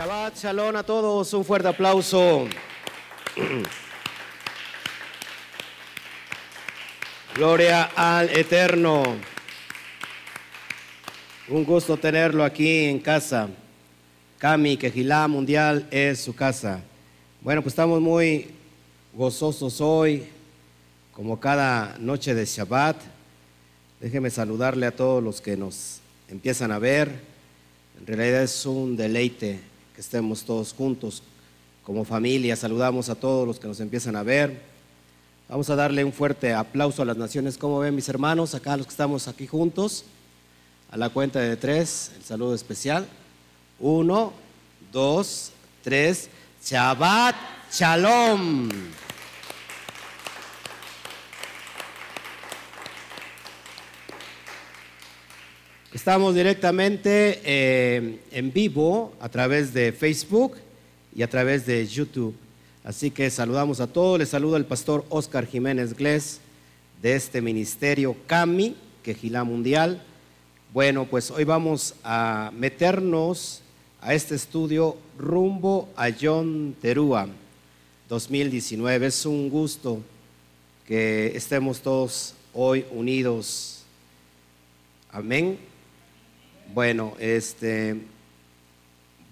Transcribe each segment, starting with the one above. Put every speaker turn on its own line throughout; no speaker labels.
Shabbat Shalom a todos, un fuerte aplauso. Gloria al Eterno. Un gusto tenerlo aquí en casa. Cami, Quejilá Mundial es su casa. Bueno, pues estamos muy gozosos hoy, como cada noche de Shabbat. Déjeme saludarle a todos los que nos empiezan a ver. En realidad es un deleite estemos todos juntos como familia. Saludamos a todos los que nos empiezan a ver. Vamos a darle un fuerte aplauso a las naciones. ¿Cómo ven mis hermanos? Acá los que estamos aquí juntos. A la cuenta de tres, el saludo especial. Uno, dos, tres. Shabbat Shalom. Estamos directamente eh, en vivo a través de Facebook y a través de YouTube. Así que saludamos a todos. Les saluda el pastor Oscar Jiménez Glés de este ministerio CAMI, Quejilá Mundial. Bueno, pues hoy vamos a meternos a este estudio rumbo a John Terúa 2019. Es un gusto que estemos todos hoy unidos. Amén. Bueno, este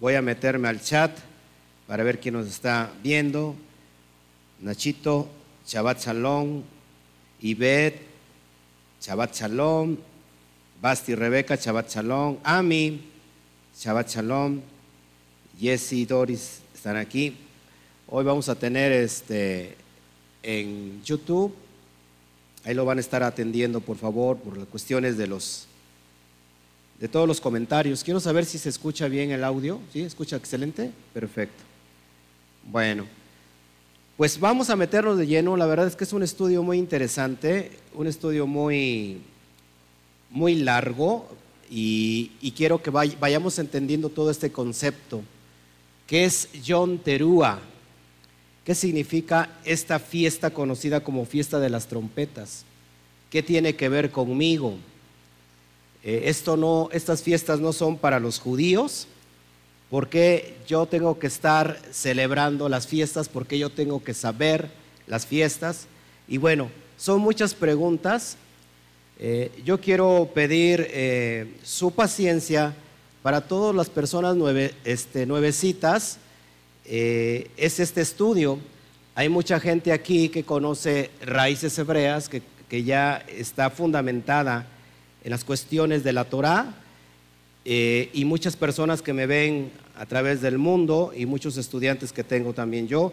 voy a meterme al chat para ver quién nos está viendo. Nachito, Shabbat Shalom, Ivette, Shabbat Shalom, Basti Rebeca, Shabbat Shalom, Ami, Shabbat Shalom, Jesse Doris están aquí. Hoy vamos a tener este en YouTube, ahí lo van a estar atendiendo por favor por las cuestiones de los de todos los comentarios. Quiero saber si se escucha bien el audio. ¿Sí? ¿Escucha excelente? Perfecto. Bueno, pues vamos a meternos de lleno. La verdad es que es un estudio muy interesante, un estudio muy, muy largo y, quiero que vayamos entendiendo todo este concepto. ¿Qué es John Terúa? ¿Qué significa esta fiesta conocida como fiesta de las trompetas? ¿Qué tiene que ver conmigo? Eh, esto no, estas fiestas no son para los judíos, ¿Por qué yo tengo que estar celebrando las fiestas? ¿Por qué yo tengo que saber las fiestas? Y bueno, son muchas preguntas. Eh, yo quiero pedir eh, su paciencia para todas las personas nueve, este, nuevecitas. Es este estudio. Hay mucha gente aquí que conoce raíces hebreas, que, que ya está fundamentada en las cuestiones de la Torah eh, y muchas personas que me ven a través del mundo y muchos estudiantes que tengo también yo.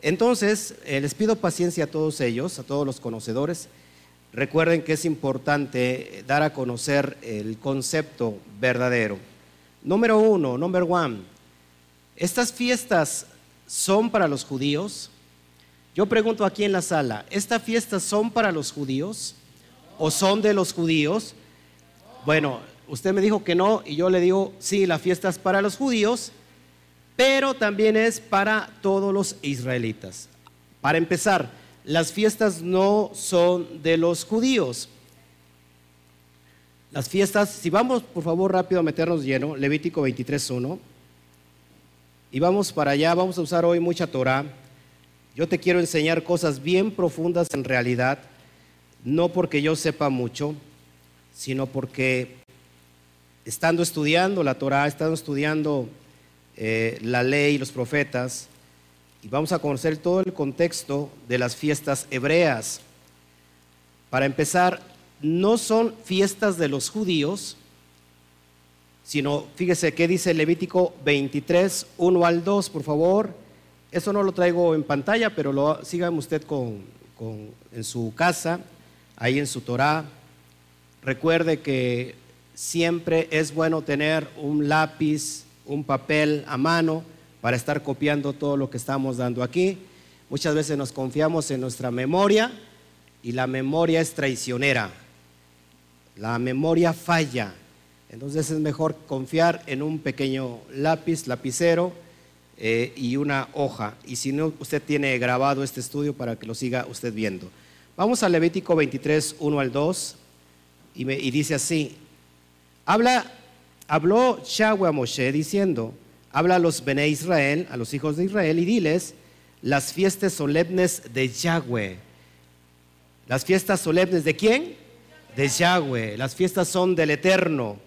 Entonces, eh, les pido paciencia a todos ellos, a todos los conocedores. Recuerden que es importante dar a conocer el concepto verdadero. Número uno, number one, estas fiestas son para los judíos. Yo pregunto aquí en la sala, ¿estas fiestas son para los judíos o son de los judíos? Bueno, usted me dijo que no y yo le digo, sí, la fiesta es para los judíos, pero también es para todos los israelitas. Para empezar, las fiestas no son de los judíos. Las fiestas, si vamos por favor rápido a meternos lleno, Levítico 23.1, y vamos para allá, vamos a usar hoy mucha Torah. Yo te quiero enseñar cosas bien profundas en realidad, no porque yo sepa mucho, sino porque estando estudiando la Torah, estando estudiando eh, la ley y los profetas, y vamos a conocer todo el contexto de las fiestas hebreas. Para empezar, no son fiestas de los judíos, sino, fíjese qué dice Levítico 23, 1 al 2, por favor. Eso no lo traigo en pantalla, pero lo sígame usted con, en su casa, ahí en su Torah. Recuerde que siempre es bueno tener un lápiz, un papel a mano para estar copiando todo lo que estamos dando aquí. Muchas veces nos confiamos en nuestra memoria y la memoria es traicionera. La memoria falla. Entonces es mejor confiar en un pequeño lápiz, lapicero eh, y una hoja. Y si no, usted tiene grabado este estudio para que lo siga usted viendo. Vamos a Levítico 23, 1 al 2 y, dice así, Habla, habló Yahweh a Moshe diciendo, habla a los Bene Israel, a los hijos de Israel, y diles las fiestas solemnes de Yahweh. Las fiestas solemnes de quién? De Yahweh. Las fiestas son del Eterno,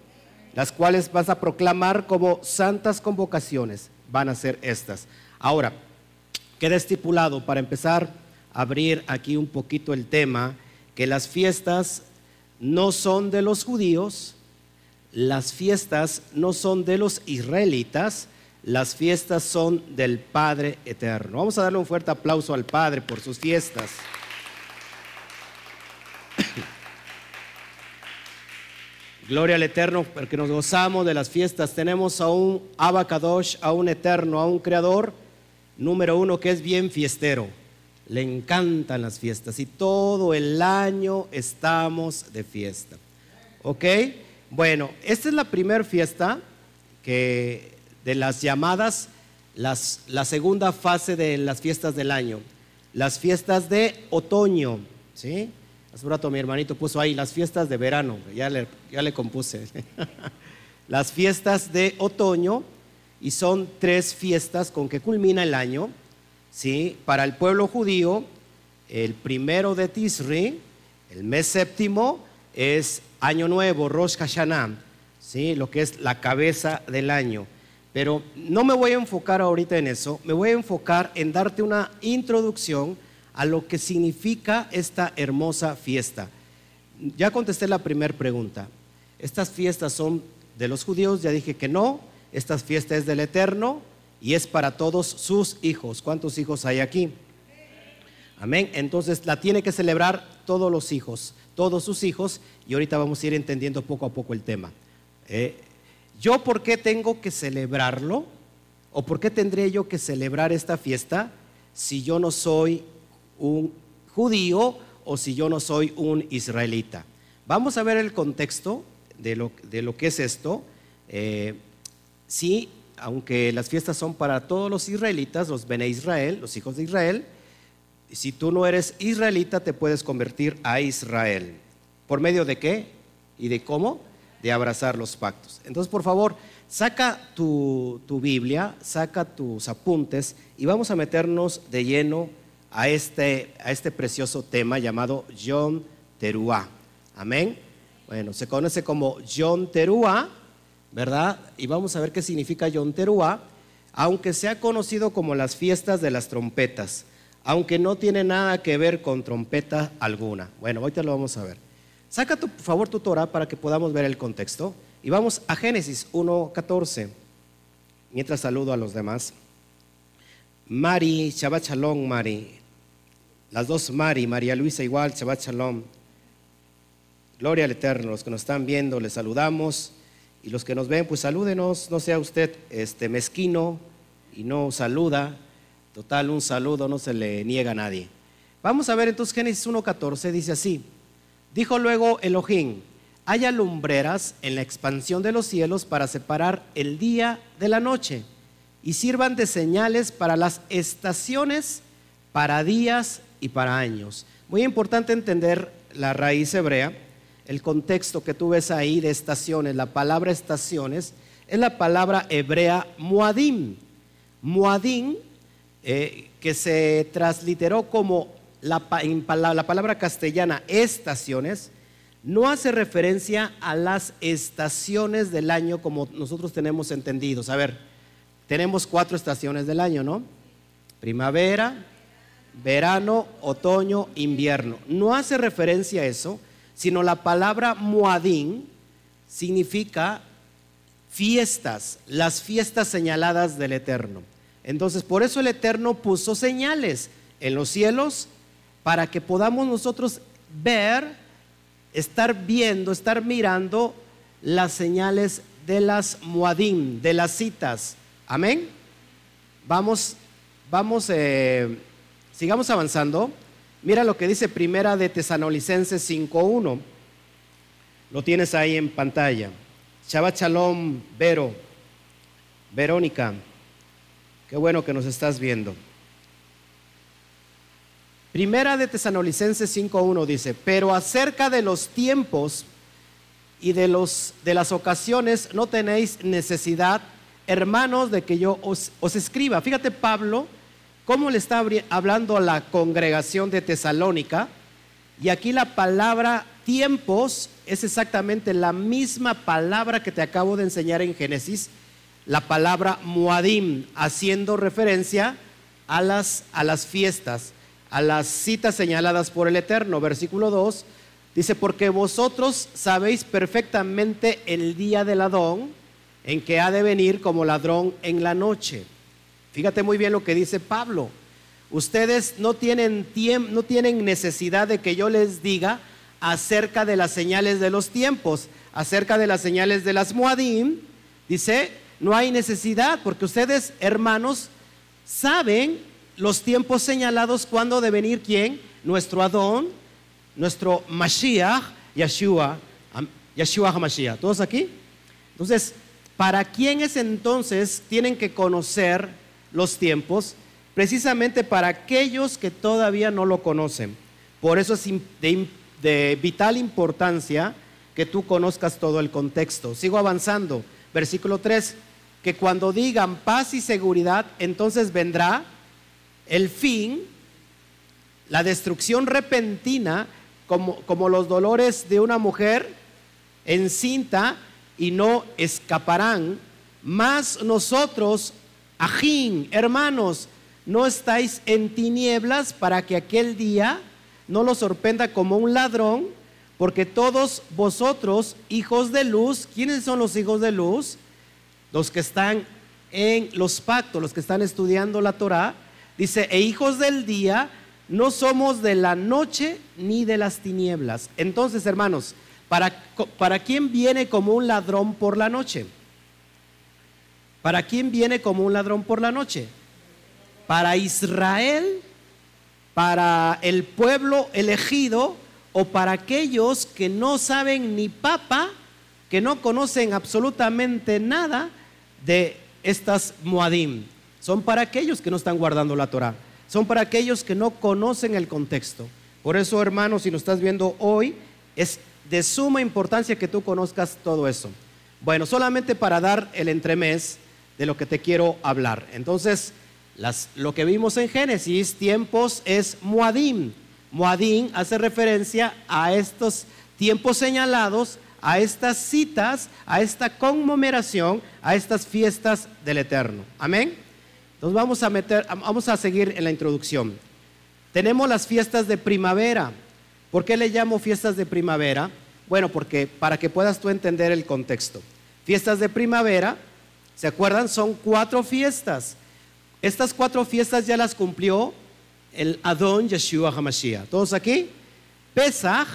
las cuales vas a proclamar como santas convocaciones. Van a ser estas. Ahora, queda estipulado para empezar a abrir aquí un poquito el tema, que las fiestas no son de los judíos, las fiestas no son de los israelitas, las fiestas son del Padre Eterno. Vamos a darle un fuerte aplauso al Padre por sus fiestas. Gloria al Eterno, porque nos gozamos de las fiestas. Tenemos a un Abacadosh, a un Eterno, a un Creador, número uno, que es bien fiestero. Le encantan las fiestas y todo el año estamos de fiesta. ¿Ok? Bueno, esta es la primera fiesta que de las llamadas, las, la segunda fase de las fiestas del año, las fiestas de otoño. ¿Sí? Hace rato mi hermanito puso ahí las fiestas de verano, ya le, ya le compuse. las fiestas de otoño, y son tres fiestas con que culmina el año. ¿Sí? Para el pueblo judío, el primero de Tisri, el mes séptimo, es Año Nuevo, Rosh Hashanah, ¿sí? lo que es la cabeza del año. Pero no me voy a enfocar ahorita en eso, me voy a enfocar en darte una introducción a lo que significa esta hermosa fiesta. Ya contesté la primera pregunta. ¿Estas fiestas son de los judíos? Ya dije que no. Esta fiesta es del Eterno y es para todos sus hijos. ¿Cuántos hijos hay aquí? Amén. Entonces la tiene que celebrar todos los hijos, todos sus hijos, y ahorita vamos a ir entendiendo poco a poco el tema. Eh, ¿Yo por qué tengo que celebrarlo? ¿O por qué tendré yo que celebrar esta fiesta si yo no soy un judío o si yo no soy un israelita. Vamos a ver el contexto de lo, de lo que es esto. Eh, aunque las fiestas son para todos los israelitas, los Bene Israel, los hijos de Israel, si tú no eres israelita te puedes convertir a Israel. ¿Por medio de qué? ¿Y de cómo? De abrazar los pactos. Entonces, por favor, saca tu, tu Biblia, saca tus apuntes y vamos a meternos de lleno a este, a este precioso tema llamado John Teruá. Amén. Bueno, se conoce como John Teruá, ¿verdad? Y vamos a ver qué significa John Teruá, aunque sea conocido como las fiestas de las trompetas, aunque no tiene nada que ver con trompeta alguna. Bueno, ahorita lo vamos a ver. Saca por favor tu Torah para que podamos ver el contexto. Y vamos a Génesis 1.14, mientras saludo a los demás. Mari, Shabbat Shalom, Mari. Las dos Mari, María Luisa igual, Shabbat Shalom. Gloria al Eterno. Los que nos están viendo, les saludamos. Y los que nos ven, pues salúdenos. No sea usted este, mezquino y no saluda. Total, un saludo no se le niega a nadie. Vamos a ver entonces Génesis 1.14, dice así. Dijo luego Elohim, haya lumbreras en la expansión de los cielos para separar el día de la noche y sirvan de señales para las estaciones, para días y para años. Muy importante entender la raíz hebrea, el contexto que tú ves ahí de estaciones. La palabra estaciones es la palabra hebrea muadim. Muadim, eh, que se transliteró como la, la palabra castellana estaciones, no hace referencia a las estaciones del año como nosotros tenemos entendidos. A ver, tenemos cuatro estaciones del año, ¿no? Primavera, verano, otoño, invierno. No hace referencia a eso, sino la palabra muadín significa fiestas, las fiestas señaladas del Eterno. Entonces, por eso el Eterno puso señales en los cielos para que podamos nosotros ver, estar viendo, estar mirando las señales de las muadín, de las citas. Amén. Vamos, vamos. Eh, Sigamos avanzando. Mira lo que dice Primera de Tesanolicenses 5.1. Lo tienes ahí en pantalla. Shabbat Shalom, Vero, Verónica. Qué bueno que nos estás viendo. Primera de Tesanolicenses 5.1 dice, pero acerca de los tiempos y de, los, de las ocasiones no tenéis necesidad hermanos, de que yo os, os escriba. Fíjate Pablo, cómo le está hablando a la congregación de Tesalónica. Y aquí la palabra tiempos es exactamente la misma palabra que te acabo de enseñar en Génesis, la palabra muadim, haciendo referencia a las, a las fiestas, a las citas señaladas por el Eterno. Versículo 2 dice, porque vosotros sabéis perfectamente el día del Adón, en que ha de venir como ladrón en la noche. Fíjate muy bien lo que dice Pablo. Ustedes no tienen, no tienen necesidad de que yo les diga acerca de las señales de los tiempos, acerca de las señales de las Muadim. Dice, no hay necesidad porque ustedes, hermanos, saben los tiempos señalados cuando de venir quién? Nuestro Adón, nuestro Mashiach, Yeshua, Yeshua HaMashiach. ¿Todos aquí? Entonces, ¿para quiénes entonces tienen que conocer los tiempos? Precisamente para aquellos que todavía no lo conocen. Por eso es de, vital importancia que tú conozcas todo el contexto. Sigo avanzando. Versículo 3, que cuando digan paz y seguridad, entonces vendrá el fin, la destrucción repentina, como, como los dolores de una mujer encinta y no escaparán. Mas nosotros, ajín, hermanos, no estáis en tinieblas para que aquel día no los sorprenda como un ladrón, porque todos vosotros, hijos de luz, ¿quiénes son los hijos de luz? Los que están en los pactos, los que están estudiando la Torah, dice, e hijos del día, no somos de la noche ni de las tinieblas. Entonces, hermanos, ¿para, ¿para quién viene como un ladrón por la noche? ¿Para quién viene como un ladrón por la noche? Para Israel, para el pueblo elegido o para aquellos que no saben ni papa, que no conocen absolutamente nada de estas Moadim. Son para aquellos que no están guardando la Torah. Son para aquellos que no conocen el contexto. Por eso, hermanos, si nos estás viendo hoy, es de suma importancia que tú conozcas todo eso. Bueno, solamente para dar el entremés de lo que te quiero hablar. Entonces, lo que vimos en Génesis, tiempos, es Moadim. Moadim hace referencia a estos tiempos señalados, a estas citas, a esta conmemoración, a estas fiestas del Eterno. Amén. Entonces vamos a meter, vamos a seguir en la introducción. Tenemos las fiestas de primavera. ¿Por qué le llamo fiestas de primavera? Bueno, porque para que puedas tú entender el contexto. Fiestas de primavera, ¿se acuerdan? Son cuatro fiestas. Estas cuatro fiestas ya las cumplió el Adón Yeshua HaMashiach. ¿Todos aquí? Pesach,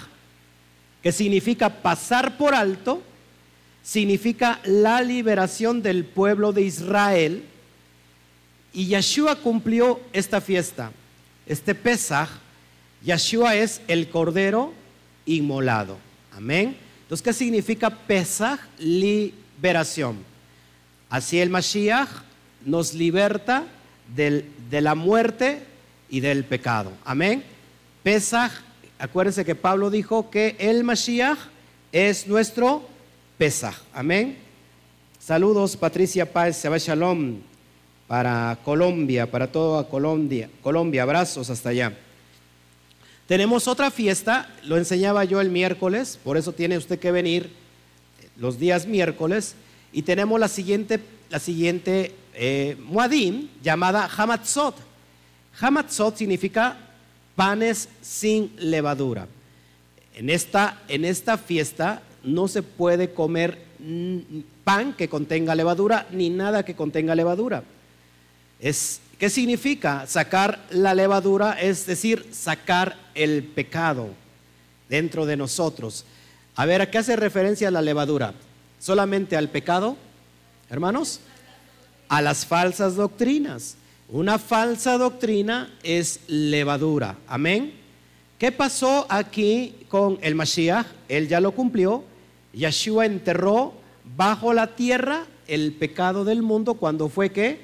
que significa pasar por alto, significa la liberación del pueblo de Israel. Y Yeshua cumplió esta fiesta. Este Pesach, Yeshua es el cordero inmolado. Amén. Entonces, ¿qué significa Pesach? Liberación. Así el Mashiach nos liberta de la muerte y del pecado. Amén. Pesach, acuérdense que Pablo dijo que el Mashiach es nuestro Pesach. Amén. Saludos, Patricia Páez, Shabbat Shalom, para Colombia, para toda Colombia. Colombia, abrazos hasta allá. Tenemos otra fiesta, lo enseñaba yo el miércoles, por eso tiene usted que venir los días miércoles. Y tenemos la siguiente, la siguiente eh, Muadim llamada Hamatzot. Hamatzot significa panes sin levadura. En esta, en esta fiesta no se puede comer mm, pan que contenga levadura ni nada que contenga levadura. Es, ¿Qué significa? Sacar la levadura, es decir, sacar el pecado dentro de nosotros. A ver, ¿a qué hace referencia la levadura? ¿Solamente al pecado, hermanos? A las falsas doctrinas. Una falsa doctrina es levadura. Amén. ¿Qué pasó aquí con el Mashiach? Él ya lo cumplió. Yeshua enterró bajo la tierra el pecado del mundo cuando fue que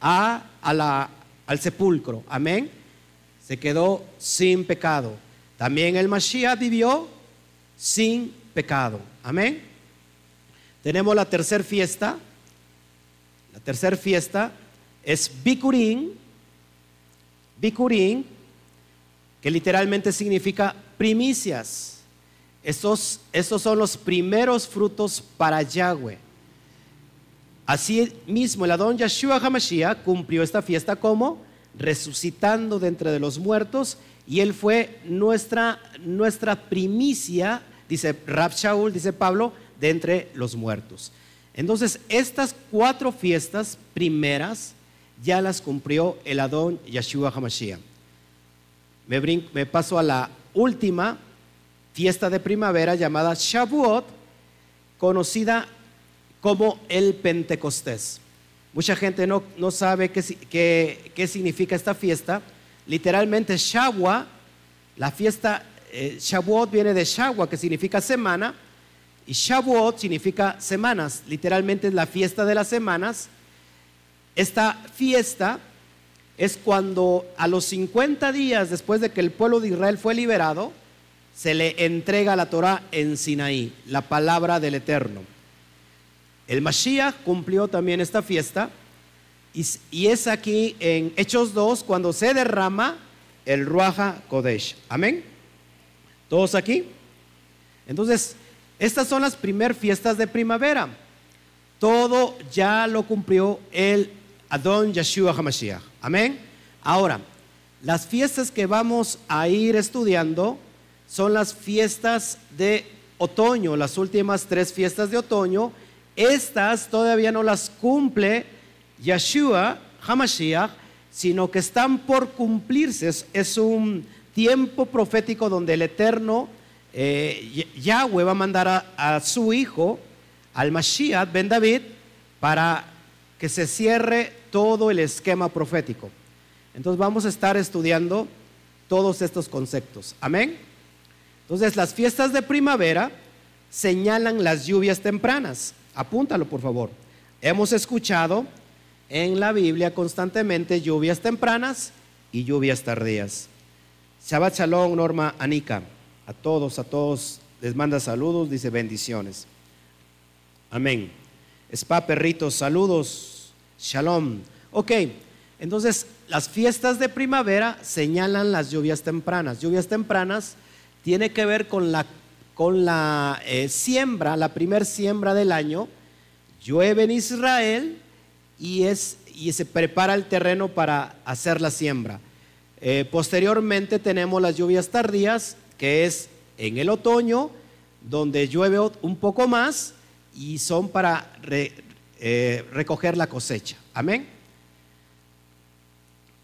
a, al sepulcro. Amén. Se quedó sin pecado. También el Mashiach vivió sin pecado. Amén. Tenemos la tercera fiesta, La tercera fiesta es Bikurín, Bikurín, que literalmente significa primicias. Estos, estos son los primeros frutos para Yahweh. Así mismo, el Adón Yeshua HaMashiach cumplió esta fiesta como resucitando de entre los muertos y él fue nuestra, nuestra primicia, dice Rab Shaul, dice Pablo, de entre los muertos. Entonces, estas cuatro fiestas primeras ya las cumplió el Adón Yeshua HaMashiach. Me, me paso a la última fiesta de primavera llamada Shavuot, conocida como el Pentecostés. Mucha gente no, no sabe qué, qué, significa esta fiesta. Literalmente, Shavuot, la fiesta, eh, Shavuot viene de Shavuot, que significa semana, y Shavuot significa semanas. Literalmente es la fiesta de las semanas. Esta fiesta es cuando a los 50 días después de que el pueblo de Israel fue liberado, se le entrega la Torah en Sinaí, la palabra del Eterno. El Mashiach cumplió también esta fiesta y, es aquí en Hechos 2 cuando se derrama el Ruaja Kodesh. Amén. ¿Todos aquí? Entonces, estas son las primeras fiestas de primavera. Todo ya lo cumplió el Adón Yeshua HaMashiach. Amén. Ahora, las fiestas que vamos a ir estudiando son las fiestas de otoño, las últimas tres fiestas de otoño estas todavía no las cumple Yeshua, Hamashiach, sino que están por cumplirse. Es, un tiempo profético donde el Eterno, eh, Yahweh, va a mandar a, su hijo, al Mashiach, Ben David, para que se cierre todo el esquema profético. Entonces vamos a estar estudiando todos estos conceptos. Amén. Entonces las fiestas de primavera señalan las lluvias tempranas. Apúntalo, por favor. Hemos escuchado en la Biblia constantemente lluvias tempranas y lluvias tardías. Shabbat Shalom, Norma Anika. A todos, a todos les manda saludos, dice bendiciones. Amén. Spa Perritos, saludos. Shalom. Ok, entonces las fiestas de primavera señalan las lluvias tempranas. Lluvias tempranas tiene que ver con la con la eh, siembra, la primer siembra del año, llueve en Israel y, es, y se prepara el terreno para hacer la siembra. Eh, posteriormente tenemos las lluvias tardías, que es en el otoño, donde llueve un poco más y son para eh, recoger la cosecha. Amén.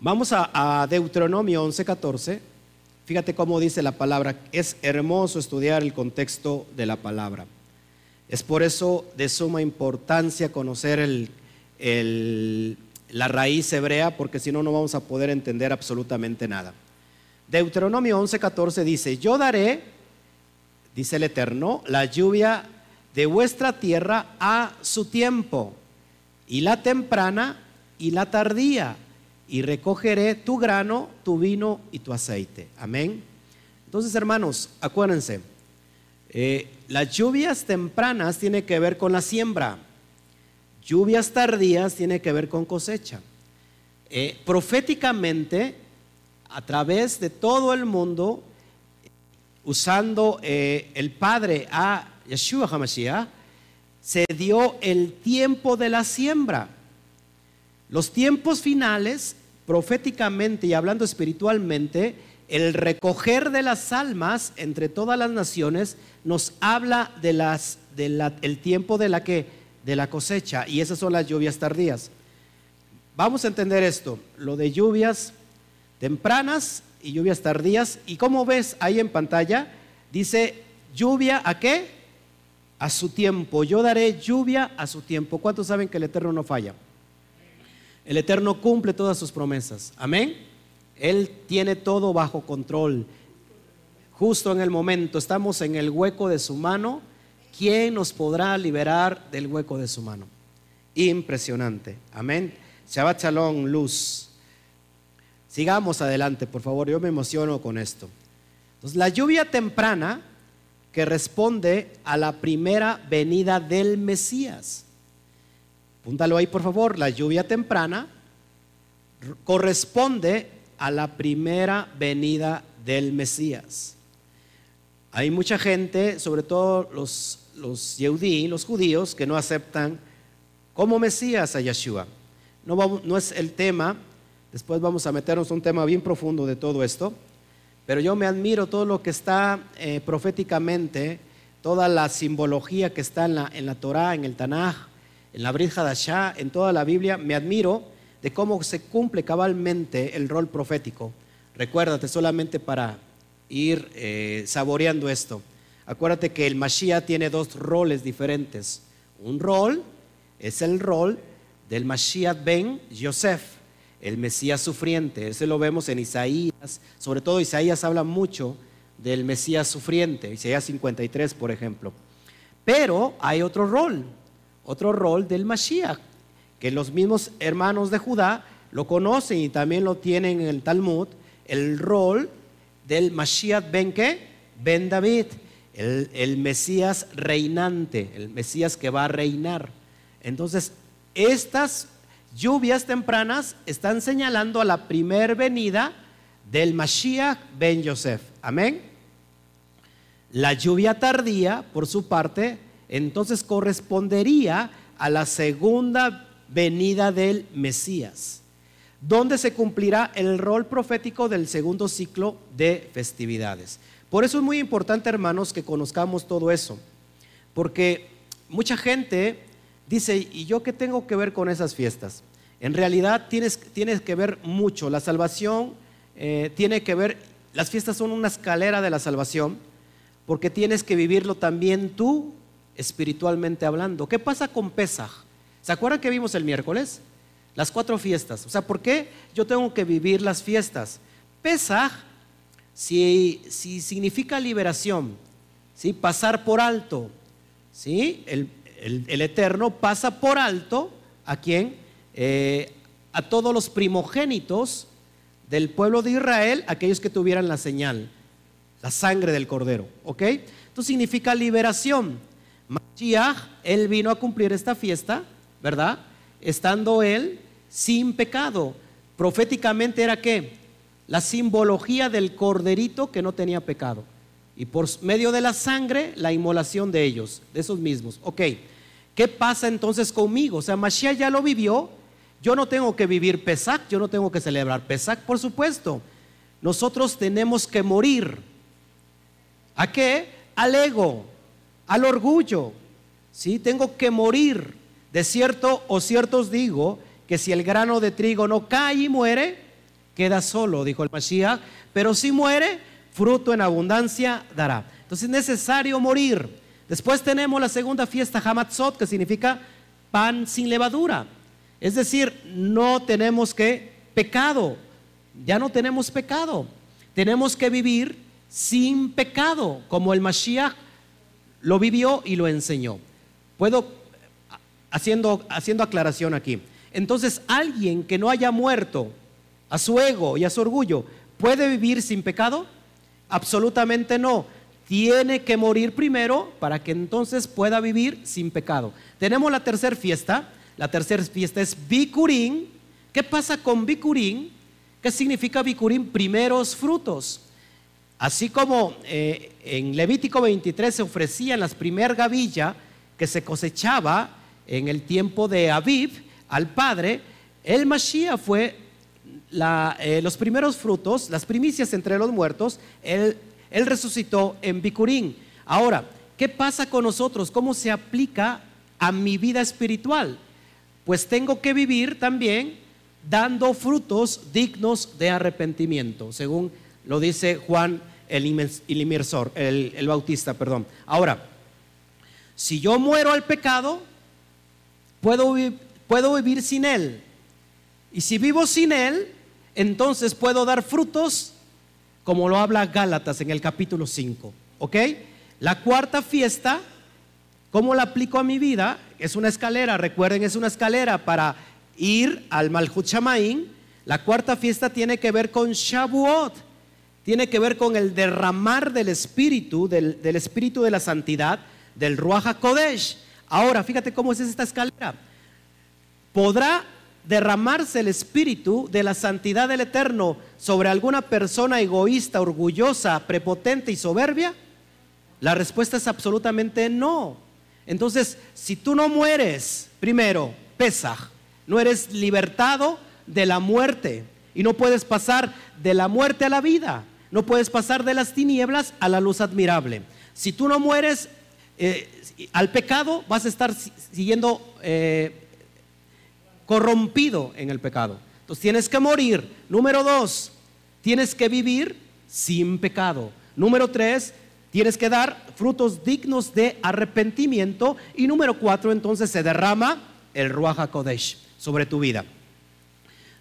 Vamos a, a Deuteronomio 11:14. Fíjate cómo dice la palabra. Es hermoso estudiar el contexto de la palabra. Es por eso de suma importancia conocer la raíz hebrea, porque si no, no vamos a poder entender absolutamente nada. Deuteronomio 11:14 dice, yo daré, dice el Eterno, la lluvia de vuestra tierra a su tiempo, y la temprana y la tardía, y recogeré tu grano, tu vino y tu aceite. Amén. Entonces, hermanos, acuérdense, eh, las lluvias tempranas tienen que ver con la siembra, lluvias tardías tienen que ver con cosecha. Eh, proféticamente, a través de todo el mundo, usando eh, el Padre a Yeshua HaMashiach, se dio el tiempo de la siembra. Los tiempos finales proféticamente y hablando espiritualmente, el recoger de las almas entre todas las naciones nos habla de las del tiempo de la que de la cosecha y esas son las lluvias tardías. Vamos a entender esto, lo de lluvias tempranas y lluvias tardías y como ves ahí en pantalla dice lluvia a qué? A su tiempo. Yo daré lluvia a su tiempo. ¿Cuántos saben que el Eterno no falla? El Eterno cumple todas sus promesas. Amén. Él tiene todo bajo control. Justo en el momento, estamos en el hueco de su mano. ¿Quién nos podrá liberar del hueco de su mano? Impresionante. Amén. Shabbat Shalom, luz. Sigamos adelante, por favor. Yo me emociono con esto. Entonces, la lluvia temprana que responde a la primera venida del Mesías. apúntalo ahí por favor, la lluvia temprana corresponde a la primera venida del Mesías. Hay mucha gente, sobre todo los, los los judíos, que no aceptan como Mesías a Yeshua. No es el tema, después vamos a meternos un tema bien profundo de todo esto, pero yo me admiro todo lo que está eh, proféticamente, toda la simbología que está en la, en la Torah, en el Tanaj, en la Brit Hadashah, en toda la Biblia, me admiro de cómo se cumple cabalmente el rol profético. Recuérdate solamente para ir eh, saboreando esto. Acuérdate que el Mashiach tiene dos roles diferentes. Un rol es el rol del Mashiach ben Yosef, el Mesías sufriente. Ese lo vemos en Isaías. Sobre todo Isaías habla mucho del Mesías sufriente, Isaías 53, por ejemplo. Pero hay otro rol, otro rol del Mashiach, que los mismos hermanos de Judá lo conocen y también lo tienen en el Talmud, el rol del Mashiach ben qué? Ben David, el, el Mesías reinante, el Mesías que va a reinar. Entonces, estas lluvias tempranas están señalando a la primer venida del Mashiach ben Yosef. Amén. La lluvia tardía, por su parte, entonces correspondería a la segunda venida del Mesías, donde se cumplirá el rol profético del segundo ciclo de festividades. Por eso es muy importante, hermanos, que conozcamos todo eso, porque mucha gente dice, ¿y yo qué tengo que ver con esas fiestas? En realidad tienes, que ver mucho, la salvación eh, tiene que ver, las fiestas son una escalera de la salvación, porque tienes que vivirlo también tú espiritualmente hablando. ¿Qué pasa con Pesaj? ¿Se acuerdan que vimos el miércoles? Las cuatro fiestas. O sea, ¿por qué yo tengo que vivir las fiestas? Pesaj, si, si significa liberación, ¿sí? pasar por alto, ¿sí? el, Eterno pasa por alto a quién? Eh, a todos los primogénitos del pueblo de Israel, aquellos que tuvieran la señal, la sangre del cordero. ¿Ok? Esto significa liberación. Mashiach, él vino a cumplir esta fiesta ¿verdad? Estando él sin pecado. Proféticamente era qué? La simbología del corderito que no tenía pecado. Y por medio de la sangre, la inmolación de ellos, de esos mismos. Ok, ¿qué pasa entonces conmigo? O sea, Mashiach ya lo vivió. Yo no tengo que vivir Pesach, yo no tengo que celebrar Pesach, por supuesto. Nosotros tenemos que morir. ¿A qué? Al ego, al orgullo. ¿Sí? Tengo que morir de cierto o ciertos digo que si el grano de trigo no cae y muere, queda solo, dijo el Mashiach, pero si muere, fruto en abundancia dará. Entonces es necesario morir. Después tenemos la segunda fiesta, Hamatzot, que significa pan sin levadura. Es decir, no tenemos que pecado, ya no tenemos pecado. Tenemos que vivir sin pecado, como el Mashiach lo vivió y lo enseñó. Puedo haciendo, haciendo aclaración aquí. Entonces, alguien que no haya muerto a su ego y a su orgullo, ¿puede vivir sin pecado? Absolutamente no. Tiene que morir primero para que entonces pueda vivir sin pecado. Tenemos la tercera fiesta. La tercera fiesta es Bikurín. ¿Qué pasa con Bikurín? ¿Qué significa Bikurín? Primeros frutos. Así como eh, en Levítico 23 se ofrecían las primeras gavillas que se cosechaba en el tiempo de Aviv al Padre, el Mashiach fue eh, los primeros frutos, las primicias entre los muertos, él, resucitó en Bicurín. Ahora, ¿qué pasa con nosotros? ¿Cómo se aplica a mi vida espiritual? Pues tengo que vivir también dando frutos dignos de arrepentimiento, según lo dice Juan el, inmersor, el, el bautista, perdón. Ahora, si yo muero al pecado, puedo, puedo vivir sin Él. Y si vivo sin Él, entonces puedo dar frutos como lo habla Gálatas en el capítulo 5. ¿Ok? La cuarta fiesta, ¿cómo la aplico a mi vida? Es una escalera, recuerden, es una escalera para ir al Malhut. La cuarta fiesta tiene que ver con Shavuot, tiene que ver con el derramar del Espíritu, del, del Espíritu de la Santidad, del Ruach HaKodesh. Ahora, fíjate cómo es esta escalera. ¿podrá derramarse el espíritu de la santidad del Eterno sobre alguna persona egoísta, orgullosa, prepotente y soberbia? La respuesta es absolutamente no. Entonces, si tú no mueres, primero, Pesaj, no eres libertado de la muerte y no puedes pasar de la muerte a la vida, no puedes pasar de las tinieblas a la luz admirable. Si tú no mueres eh, al pecado, vas a estar siguiendo eh, corrompido en el pecado. Entonces tienes que morir. Número dos, tienes que vivir sin pecado. Número tres, tienes que dar frutos dignos de arrepentimiento. Y número cuatro, entonces se derrama el Ruach HaKodesh sobre tu vida.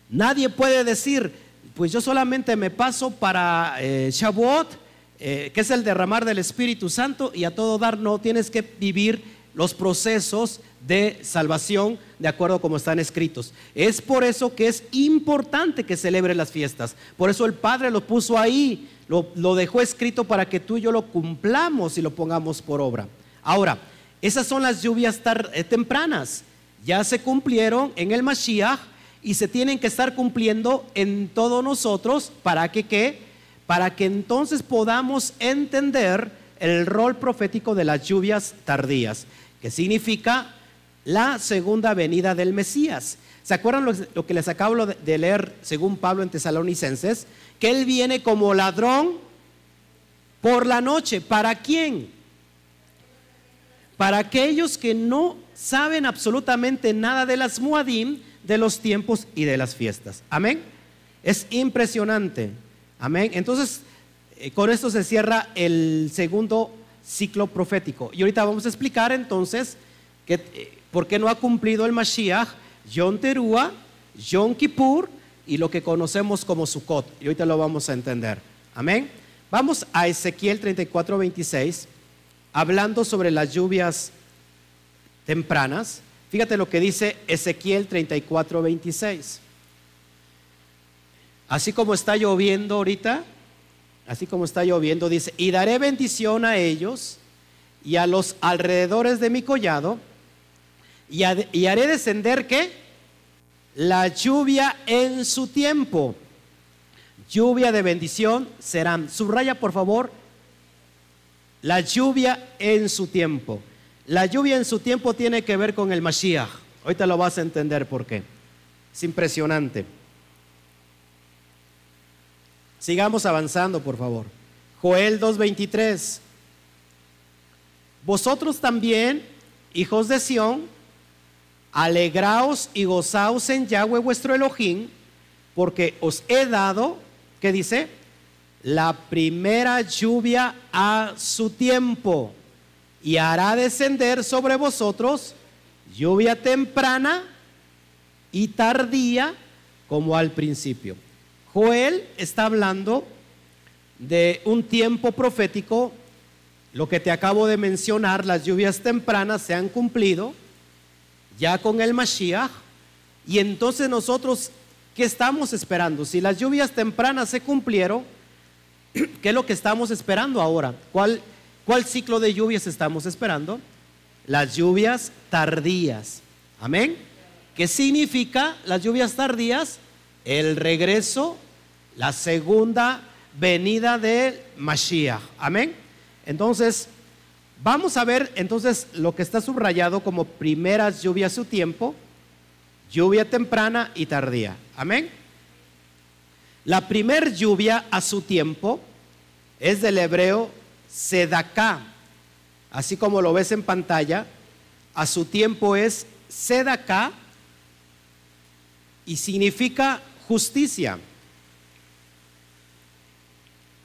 Nadie puede decir, pues yo solamente me paso para eh, Shavuot, eh, que es el derramar del Espíritu Santo, y a todo dar no, tienes que vivir los procesos de salvación de acuerdo como están escritos. Es por eso que es importante que celebre las fiestas. Por eso el Padre lo puso ahí, lo, lo dejó escrito para que tú y yo lo cumplamos y lo pongamos por obra. Ahora, esas son las lluvias eh, tempranas. Ya se cumplieron en el Mashiach y se tienen que estar cumpliendo en todos nosotros para que qué? Para que entonces podamos entender el rol profético de las lluvias tardías, que significa la segunda venida del Mesías. ¿Se acuerdan lo, que les acabo de leer según Pablo en Tesalonicenses? Que Él viene como ladrón por la noche. ¿Para quién? Para aquellos que no saben absolutamente nada de las Muadim, de los tiempos y de las fiestas. Amén. Es impresionante. Amén. Entonces, eh, con esto se cierra el segundo ciclo profético. Y ahorita vamos a explicar entonces que ¿Por qué no ha cumplido el Mashiach Yom Teruah, Yom Kippur y lo que conocemos como Sukkot? Y ahorita lo vamos a entender. Amén. Vamos a Ezequiel 34, 26, hablando sobre las lluvias tempranas. Fíjate lo que dice Ezequiel 34, 26. Así como está lloviendo ahorita, así como está lloviendo, dice, y daré bendición a ellos y a los alrededores de mi collado y, haré descender qué? La lluvia en su tiempo. Lluvia de bendición serán. Subraya por favor la lluvia en su tiempo. La lluvia en su tiempo tiene que ver con el Mashiach. Ahorita lo vas a entender por qué. Es impresionante. Sigamos avanzando, por favor. Joel 2.23. Vosotros también, hijos de Sión, alegraos y gozaos en Yahweh vuestro Elohim, porque os he dado, ¿qué dice? La primera lluvia a su tiempo y hará descender sobre vosotros lluvia temprana y tardía como al principio. Joel está hablando de un tiempo profético, lo que te acabo de mencionar, las lluvias tempranas se han cumplido, ya con el Mashiach. Y entonces nosotros, ¿qué estamos esperando? Si las lluvias tempranas se cumplieron, ¿qué es lo que estamos esperando ahora? ¿Cuál, cuál ciclo de lluvias estamos esperando? Las lluvias tardías. Amén. ¿Qué significa las lluvias tardías? El regreso, la segunda venida del Mashiach. Amén. Entonces, Vamos a ver entonces lo que está subrayado como primeras lluvias a su tiempo, lluvia temprana y tardía. Amén. La primer lluvia a su tiempo es del hebreo sedaká, así como lo ves en pantalla. A su tiempo es sedaká y significa justicia.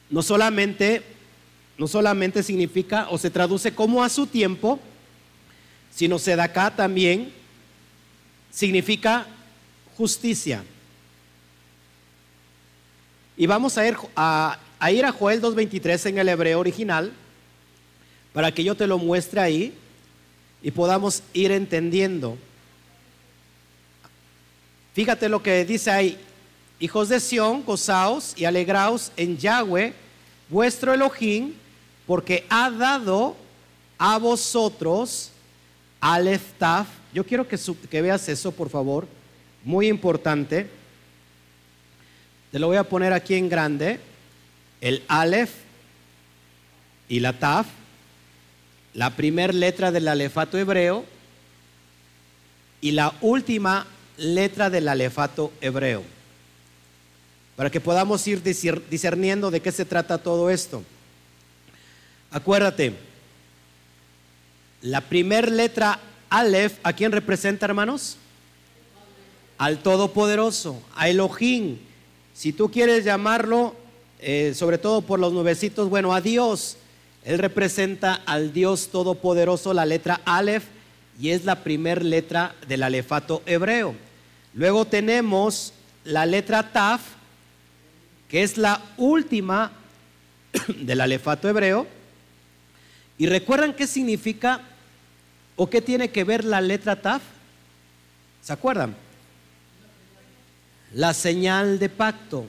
No solamente no solamente significa o se traduce como a su tiempo, sino acá también significa justicia. Y vamos a ir a, a ir a Joel 2.23 en el hebreo original para que yo te lo muestre ahí y podamos ir entendiendo. Fíjate lo que dice ahí, hijos de Sión, gozaos y alegraos en Yahweh, vuestro Elohim, porque ha dado a vosotros al yo quiero que, que veas eso, por favor, muy importante. Te lo voy a poner aquí en grande. El Aleph y la Taf, la primera letra del alefato hebreo y la última letra del alefato hebreo. Para que podamos ir discerniendo de qué se trata todo esto. Acuérdate, la primera letra Aleph, ¿a quién representa, hermanos? Al Todopoderoso, a Elohim. Si tú quieres llamarlo, eh, sobre todo por los nuevecitos, bueno, a Dios. Él representa al Dios Todopoderoso, la letra Aleph, y es la primera letra del alefato hebreo. Luego tenemos la letra Taf, que es la última del alefato hebreo. ¿Y recuerdan qué significa o qué tiene que ver la letra Taf? ¿Se acuerdan? La señal de pacto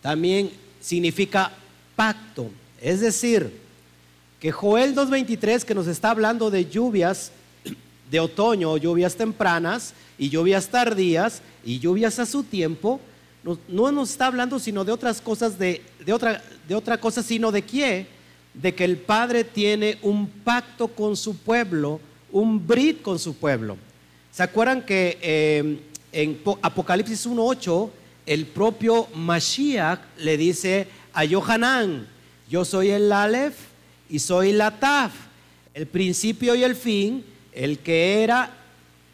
también significa pacto. Es decir, que Joel 2.23, que nos está hablando de lluvias de otoño, lluvias tempranas y lluvias tardías y lluvias a su tiempo, no, nos está hablando sino de otras cosas, de, otra, de otra cosa, sino de qué? De que el Padre tiene un pacto con su pueblo, un brit con su pueblo. ¿Se acuerdan que eh, en Apocalipsis 1.8 el propio Mashiach le dice a Yohanan, yo soy el Aleph y soy la Taf, el principio y el fin, el que era,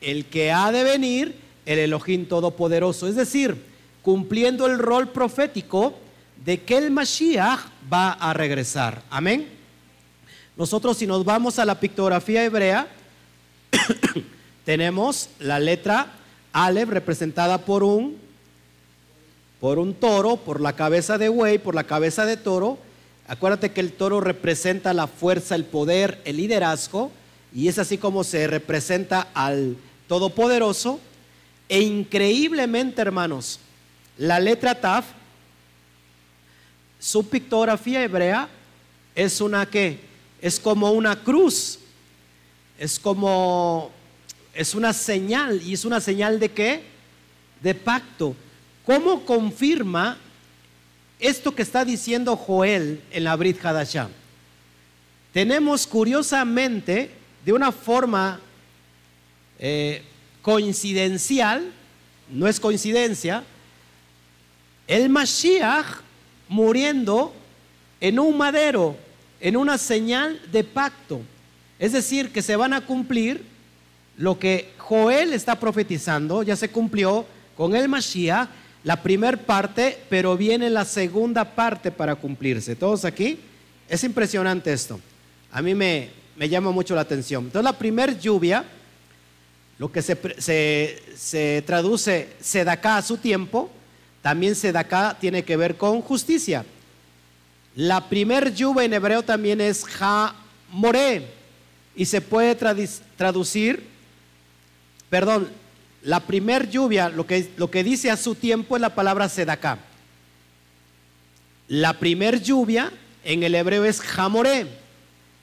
el que ha de venir, el Elohim Todopoderoso. Es decir, cumpliendo el rol profético de que el Mashiach va a regresar. Amén. Nosotros si nos vamos a la pictografía hebrea, tenemos la letra Aleph representada por un por un toro, por la cabeza de buey, por la cabeza de toro. Acuérdate que el toro representa la fuerza, el poder, el liderazgo, y es así como se representa al Todopoderoso. E increíblemente, hermanos, la letra Taf, su pictografía hebrea es una que es como una cruz, es como es una señal y es una señal de qué? De pacto. ¿Cómo confirma esto que está diciendo Joel en la Brit Hadashah? Tenemos curiosamente, de una forma eh, coincidencial, no es coincidencia, el Mashiach muriendo en un madero, en una señal de pacto. Es decir, que se van a cumplir lo que Joel está profetizando, ya se cumplió con el Mashiach, la primera parte, pero viene la segunda parte para cumplirse. ¿Todos aquí? Es impresionante esto. A mí me, llama mucho la atención. Entonces la primera lluvia, lo que se, se, se traduce sedaká a su tiempo, también sedaká tiene que ver con justicia. La primer lluvia en hebreo también es ha more y se puede traducir, perdón, la primer lluvia, lo que, lo que dice a su tiempo es la palabra sedaká. La primer lluvia en el hebreo es jamoré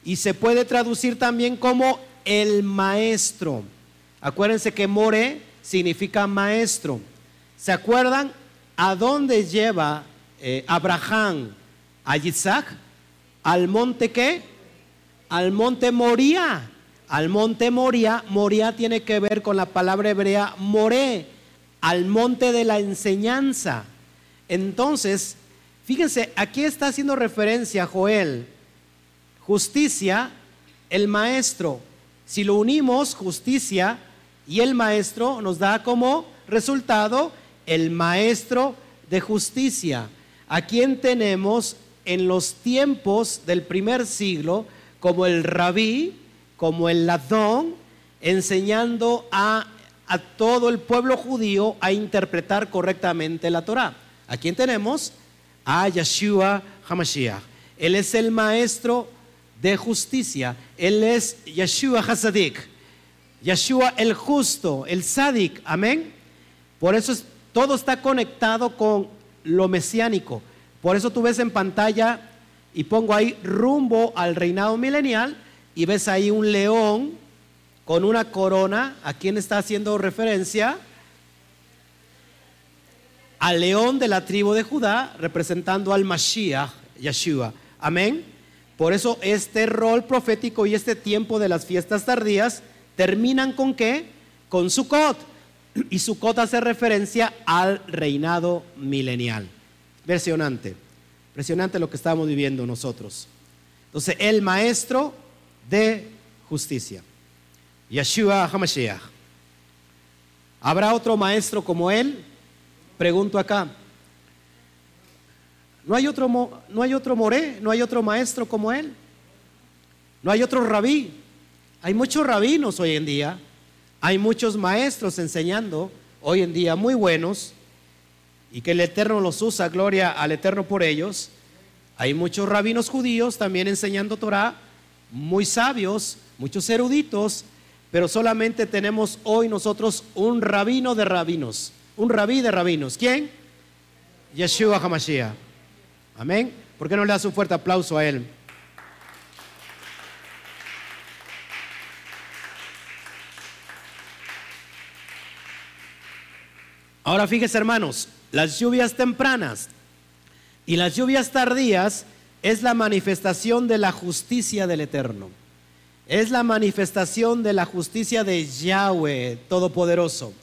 y se puede traducir también como el maestro. Acuérdense que more significa maestro. ¿Se acuerdan a dónde lleva eh, Abraham a Isaac? ¿Al monte qué? Al monte Moría al monte Moria. Moria tiene que ver con la palabra hebrea moré, al monte de la enseñanza. Entonces, fíjense, aquí está haciendo referencia Joel. Justicia, el maestro. Si lo unimos, justicia y el maestro nos da como resultado el maestro de justicia. A quien tenemos en los tiempos del primer siglo como el rabí, como el ladrón, enseñando a, todo el pueblo judío a interpretar correctamente la Torah. ¿A quién tenemos? A Yeshua HaMashiach. Él es el maestro de justicia. Él es Yeshua Hasadik. Yeshua el justo, el Sadik. Amén. Por eso todo está conectado con lo mesiánico. Por eso tú ves en pantalla y pongo ahí rumbo al reinado milenial y ves ahí un león con una corona. ¿A quién está haciendo referencia? Al león de la tribu de Judá, representando al Mashiach, Yeshua. Amén. Por eso este rol profético y este tiempo de las fiestas tardías terminan con qué? Con Sukkot. Y Sukkot hace referencia al reinado milenial. Impresionante. Impresionante lo que estamos viviendo nosotros. Entonces, el maestro de justicia. Yeshua HaMashiach. ¿Habrá otro maestro como él? Pregunto acá. No hay otro, no hay otro moré, no hay otro maestro como él. No hay otro rabí. Hay muchos rabinos hoy en día. Hay muchos maestros enseñando hoy en día muy buenos y que el Eterno los usa, gloria al Eterno por ellos. Hay muchos rabinos judíos también enseñando Torah, muy sabios, muchos eruditos, pero solamente tenemos hoy nosotros un rabino de rabinos, un rabí de rabinos. ¿Quién? Yeshua HaMashiach. Amén. ¿Por qué no le das un fuerte aplauso a él? Ahora fíjese hermanos, las lluvias tempranas y las lluvias tardías es la manifestación de la justicia del Eterno. Es la manifestación de la justicia de Yahweh Todopoderoso.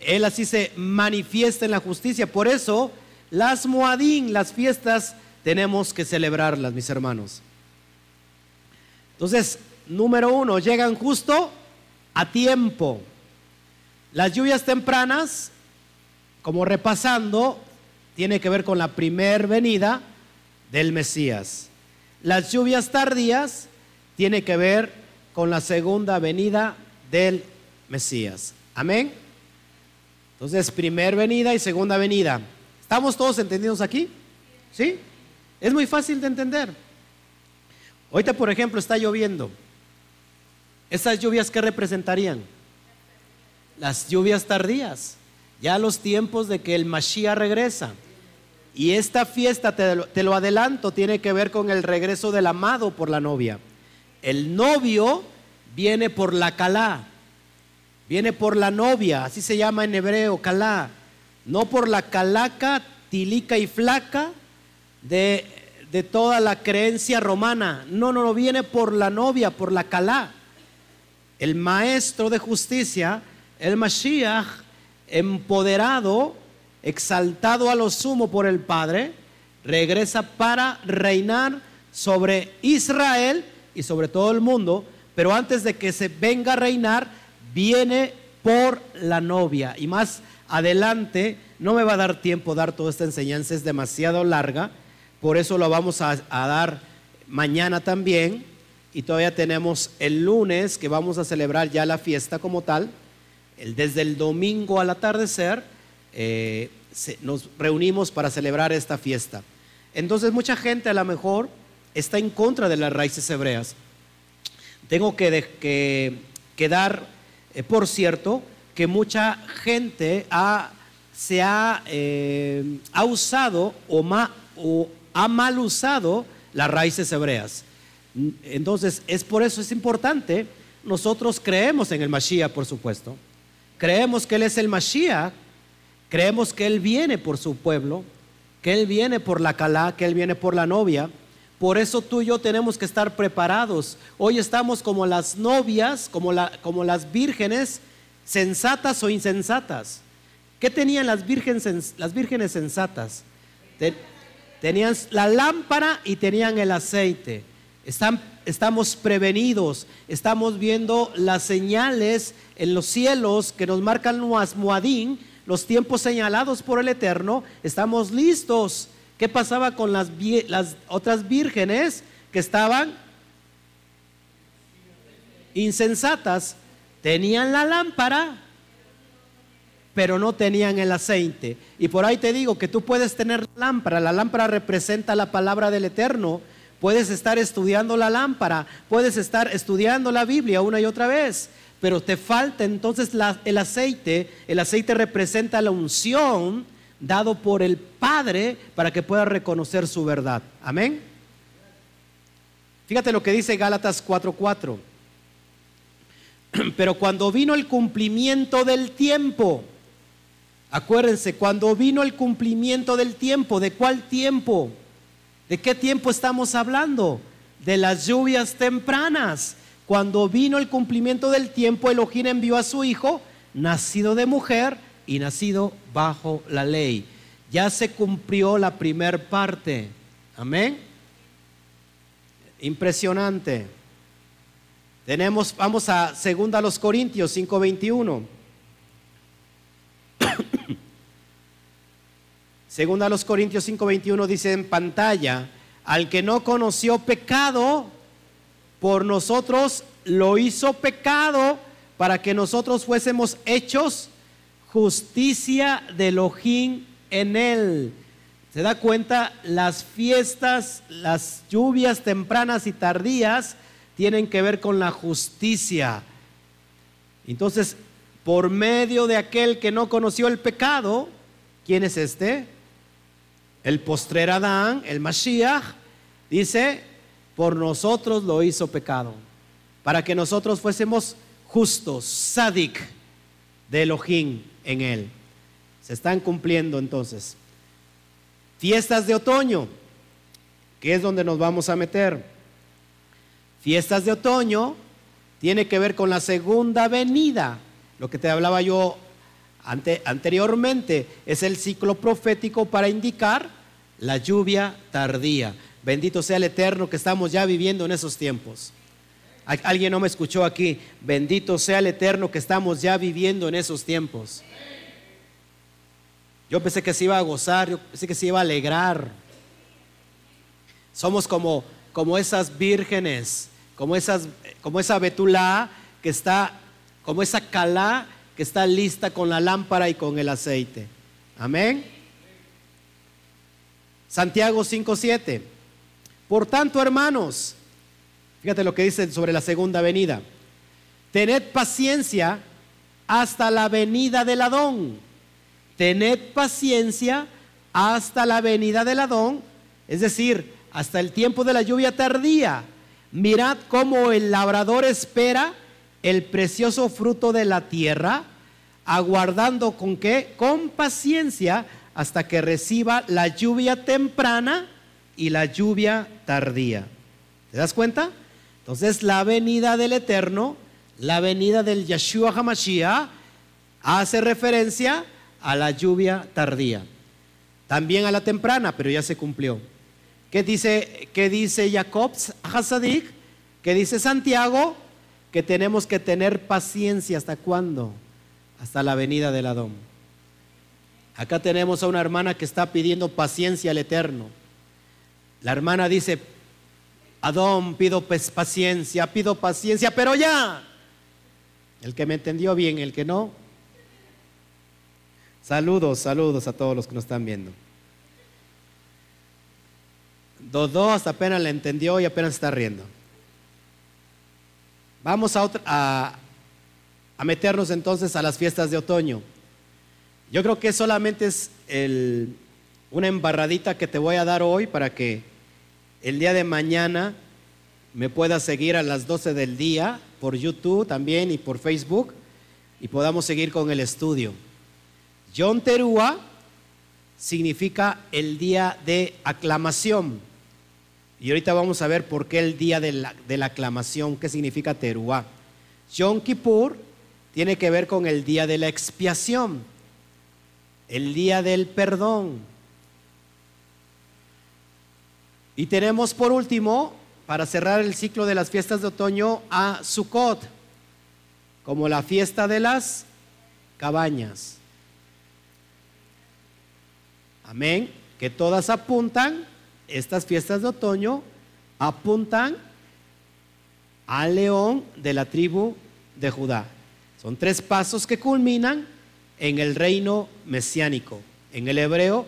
Él así se manifiesta en la justicia. Por eso las Moadín, las fiestas, tenemos que celebrarlas, mis hermanos. Entonces, número uno, llegan justo a tiempo. Las lluvias tempranas, como repasando, tiene que ver con la primer venida del Mesías. Las lluvias tardías tiene que ver con la segunda venida del Mesías. Amén. Entonces, primer venida y segunda venida. ¿Estamos todos entendidos aquí? ¿Sí? Es muy fácil de entender. Ahorita, por ejemplo, está lloviendo. ¿Esas lluvias qué representarían? Las lluvias tardías. Ya los tiempos de que el Mashiach regresa. Y esta fiesta, te lo, te lo adelanto, tiene que ver con el regreso del amado por la novia. El novio viene por la calá, viene por la novia, así se llama en hebreo, calá no por la calaca, tilica y flaca de, toda la creencia romana. No, no, no, viene por la novia, por la calá. El maestro de justicia, el Mashiach, empoderado, exaltado a lo sumo por el Padre, regresa para reinar sobre Israel y sobre todo el mundo, pero antes de que se venga a reinar, viene por la novia. Y más adelante. No me va a dar tiempo dar toda esta enseñanza, es demasiado larga. Por eso lo vamos a, dar mañana también. Y todavía tenemos el lunes que vamos a celebrar ya la fiesta como tal. Desde el domingo al atardecer eh, nos reunimos para celebrar esta fiesta. Entonces mucha gente a lo mejor está en contra de las raíces hebreas. Tengo que, que, dar, eh, por cierto, que mucha gente se ha, eh, ha usado o, o ha mal usado las raíces hebreas. Entonces, es por eso es importante. Nosotros creemos en el Mashiach, por supuesto. Creemos que Él es el Mashiach. Creemos que Él viene por su pueblo, que Él viene por la Calá, que Él viene por la novia. Por eso tú y yo tenemos que estar preparados. Hoy estamos como las novias, como, la, como las vírgenes sensatas o insensatas. ¿Qué tenían las vírgenes, las vírgenes sensatas? tenían la lámpara y tenían el aceite. Están, estamos prevenidos, estamos viendo las señales en los cielos que nos marcan Muadín, los tiempos señalados por el Eterno. Estamos listos. ¿Qué pasaba con las, las otras vírgenes que estaban insensatas? Tenían la lámpara, pero no tenían el aceite. Y por ahí te digo que tú puedes tener lámpara. La lámpara representa la palabra del Eterno. Puedes estar estudiando la lámpara, puedes estar estudiando la Biblia una y otra vez, pero te falta entonces el aceite. El aceite representa la unción dado por el Padre para que pueda reconocer su verdad. Amén. Fíjate lo que dice Gálatas 4:4. Pero cuando vino el cumplimiento del tiempo, acuérdense, cuando vino el cumplimiento del tiempo, ¿de cuál tiempo? ¿De qué tiempo estamos hablando? De las lluvias tempranas. Cuando vino el cumplimiento del tiempo, Elohim envió a su hijo, nacido de mujer y nacido bajo la ley. Ya se cumplió la primer parte. Amén. Impresionante. Tenemos, vamos a segunda los Corintios 5:21. Segunda a los Corintios 5:21 dice en pantalla, al que no conoció pecado, por nosotros lo hizo pecado para que nosotros fuésemos hechos justicia de Elohim en él. ¿Se da cuenta? Las fiestas, las lluvias tempranas y tardías tienen que ver con la justicia. Entonces, por medio de aquel que no conoció el pecado, ¿quién es este? El postrer Adán, el Mashiach, dice, por nosotros lo hizo pecado, para que nosotros fuésemos justos, sadik de Elohim en él. Se están cumpliendo entonces. Fiestas de otoño, que es donde nos vamos a meter. Fiestas de otoño tiene que ver con la segunda venida. Lo que te hablaba yo anteriormente es el ciclo profético para indicar la lluvia tardía. Bendito sea el Eterno que estamos ya viviendo en esos tiempos. Alguien no me escuchó aquí. Bendito sea el Eterno que estamos ya viviendo en esos tiempos. Yo pensé que se iba a gozar, yo pensé que se iba a alegrar. Somos como, como esas vírgenes, como, esas, como esa betulá que está, como esa calá que está lista con la lámpara y con el aceite. Amén. Santiago 5:7. Por tanto, hermanos, fíjate lo que dice sobre la segunda venida. Tened paciencia hasta la venida del Adón tened paciencia hasta la venida del Adón, es decir, hasta el tiempo de la lluvia tardía. Mirad cómo el labrador espera el precioso fruto de la tierra, aguardando con qué? Con paciencia hasta que reciba la lluvia temprana y la lluvia tardía. ¿Te das cuenta? Entonces la venida del Eterno, la venida del Yeshua HaMashiach, hace referencia a la lluvia tardía. También a la temprana, pero ya se cumplió. ¿Qué dice, qué dice? ¿Qué dice Santiago? Que tenemos que tener paciencia. ¿Hasta cuándo? Hasta la venida del Adón. Acá tenemos a una hermana que está pidiendo paciencia al Eterno. La hermana dice, Adón, pido paciencia, pido paciencia, pero ya. El que me entendió bien, el que no, Saludos, saludos a todos los que nos están viendo. Dodo hasta apenas le entendió y apenas está riendo. Vamos a, a, meternos entonces a las fiestas de otoño. Yo creo que solamente es una embarradita que te voy a dar hoy para que el día de mañana me puedas seguir a las 12 del día por YouTube también y por Facebook y podamos seguir con el estudio. Yom Teruah significa el día de aclamación. Y ahorita vamos a ver por qué el día de la, aclamación, qué significa Teruah. Yom Kippur tiene que ver con el día de la expiación, el día del perdón. Y tenemos por último, para cerrar el ciclo de las fiestas de otoño, a Sukkot, como la fiesta de las cabañas. Amén. Que todas apuntan, estas fiestas de otoño apuntan al león de la tribu de Judá. Son tres pasos que culminan en el reino mesiánico. En el hebreo,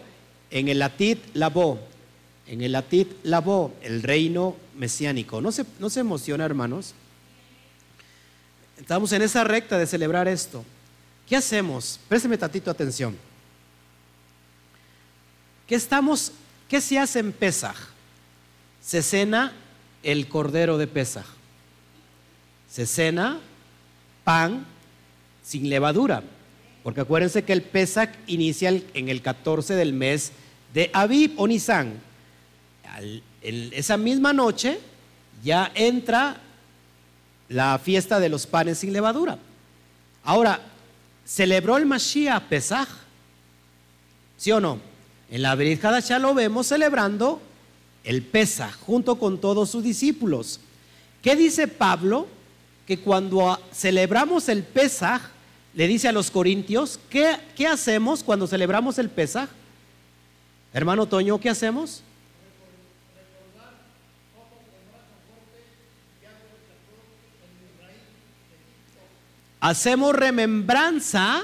en el latit labo. En el latit labo, el reino mesiánico. ¿No se, no se emociona, hermanos? Estamos en esa recta de celebrar esto. ¿Qué hacemos? Présteme tantito atención. ¿Qué estamos, qué se hace en Pesaj? Se cena el cordero de Pesaj. Se cena pan sin levadura. Porque acuérdense que el Pesach inicia en el 14 del mes de Aviv o Nisan. esa misma noche ya entra la fiesta de los panes sin levadura. Ahora, ¿celebró el Mashiach Pesach? ¿Sí o no? En la Brit ya lo vemos celebrando el Pesach junto con todos sus discípulos. ¿Qué dice Pablo? Que cuando celebramos el Pesach, le dice a los corintios, ¿qué, qué hacemos cuando celebramos el Pesach? Hermano Toño, ¿qué hacemos? Hacemos remembranza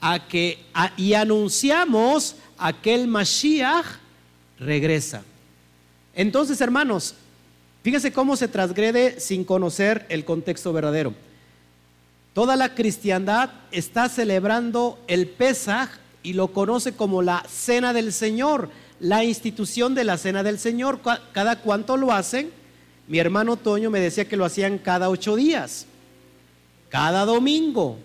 a que y anunciamos a que el Mashiach regresa. Entonces, hermanos, fíjense cómo se transgrede sin conocer el contexto verdadero. Toda la cristiandad está celebrando el Pesaj y lo conoce como la cena del Señor, la institución de la cena del Señor. ¿Cada cuánto lo hacen? Mi hermano Toño me decía que lo hacían cada ocho días, cada domingo.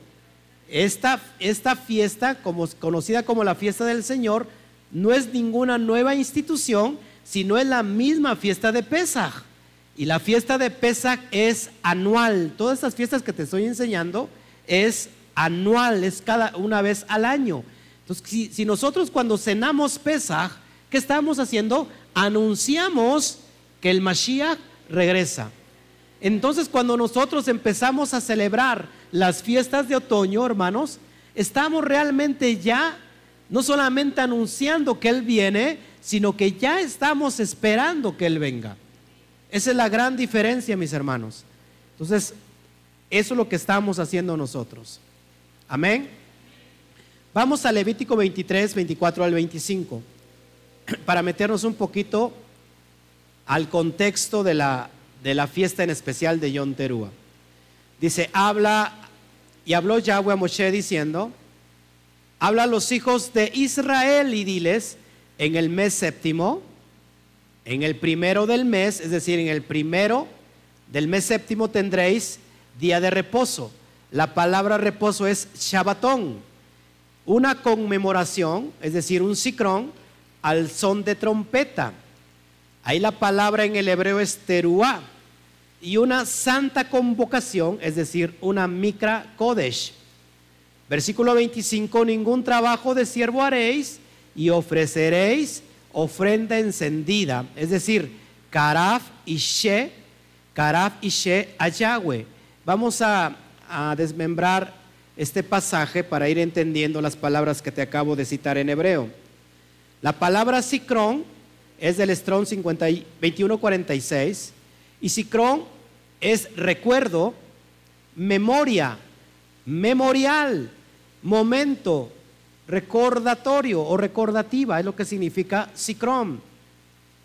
Esta, esta fiesta, como, conocida como la fiesta del Señor, no es ninguna nueva institución, sino es la misma fiesta de Pesaj. Y la fiesta de Pesaj es anual. Todas estas fiestas que te estoy enseñando es anual, es cada una vez al año. Entonces, si, si nosotros cuando cenamos Pesaj, ¿qué estamos haciendo? Anunciamos que el Mashiach regresa. Entonces, cuando nosotros empezamos a celebrar las fiestas de otoño, hermanos, estamos realmente ya no solamente anunciando que Él viene, sino que ya estamos esperando que Él venga. Esa es la gran diferencia, mis hermanos. Entonces, eso es lo que estamos haciendo nosotros. Amén. Vamos a Levítico 23, 24 al 25, para meternos un poquito al contexto de la, de la fiesta en especial de Yom Terúa. Dice, habla, y habló Yahweh a Moshe diciendo, habla a los hijos de Israel y diles, en el mes séptimo, en el primero del mes, es decir, en el primero del mes séptimo tendréis día de reposo. La palabra reposo es Shabbatón, una conmemoración, es decir, un cicrón al son de trompeta. Ahí la palabra en el hebreo es teruá y una santa convocación, es decir, una mikra kodesh. Versículo 25, ningún trabajo de siervo haréis y ofreceréis ofrenda encendida, es decir, karaf y she, karaf y she a Yahweh. Vamos a, a desmembrar este pasaje para ir entendiendo las palabras que te acabo de citar en hebreo. La palabra sicrón es del Strong 2146 y sicrón es recuerdo, memoria, memorial, momento, recordatorio o recordativa, es lo que significa sicrón.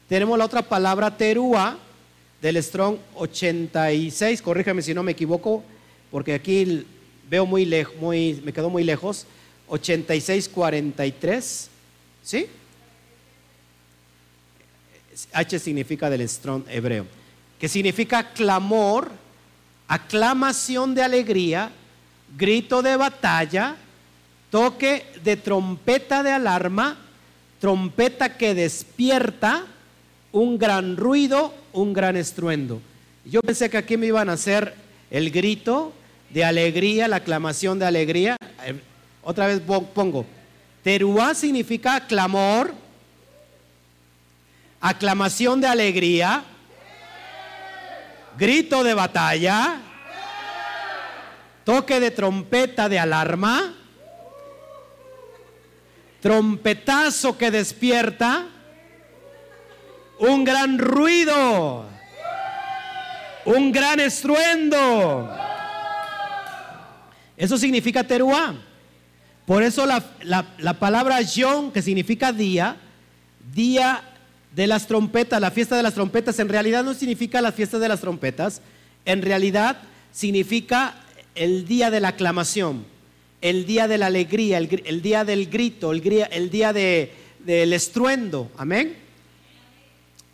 Tenemos la otra palabra terúa del Strong 86, corrígeme si no me equivoco, porque aquí veo muy lejos, me quedó muy lejos, 8643, ¿sí? H significa del Strong hebreo que significa clamor, aclamación de alegría, grito de batalla, toque de trompeta de alarma, trompeta que despierta, un gran ruido, un gran estruendo. Yo pensé que aquí me iban a hacer el grito de alegría, la aclamación de alegría. Eh, otra vez pongo, teruá significa clamor, aclamación de alegría, grito de batalla, toque de trompeta de alarma, trompetazo que despierta, un gran ruido, un gran estruendo. Eso significa teruá. Por eso la, la palabra yon, que significa día, día de las trompetas, la fiesta de las trompetas, en realidad no significa la fiesta de las trompetas, en realidad significa el día de la aclamación, el día de la alegría, el, día del grito, el, día del estruendo. Amén.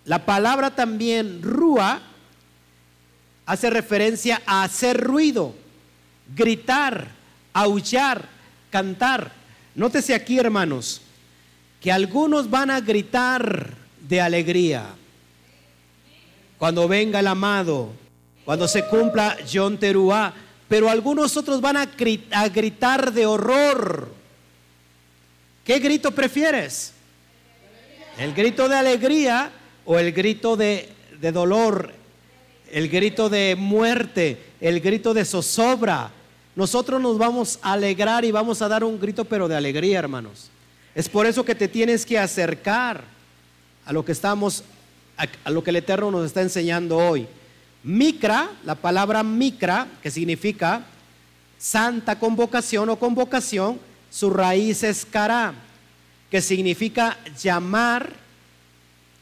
La palabra también rúa hace referencia a hacer ruido. gritar, aullar, cantar. Nótese aquí, hermanos, que algunos van a gritar de alegría cuando venga el amado, cuando se cumpla John Teruá, pero algunos otros van a, gritar de horror. ¿Qué grito prefieres? ¿El grito de alegría o el grito de, de dolor? El grito de muerte, el grito de zozobra. Nosotros nos vamos a alegrar y vamos a dar un grito, pero de alegría, hermanos. Es por eso que te tienes que acercar a lo que estamos a, lo que el Eterno nos está enseñando hoy. Micra, la palabra micra, que significa santa convocación o convocación, su raíz es cara, que significa llamar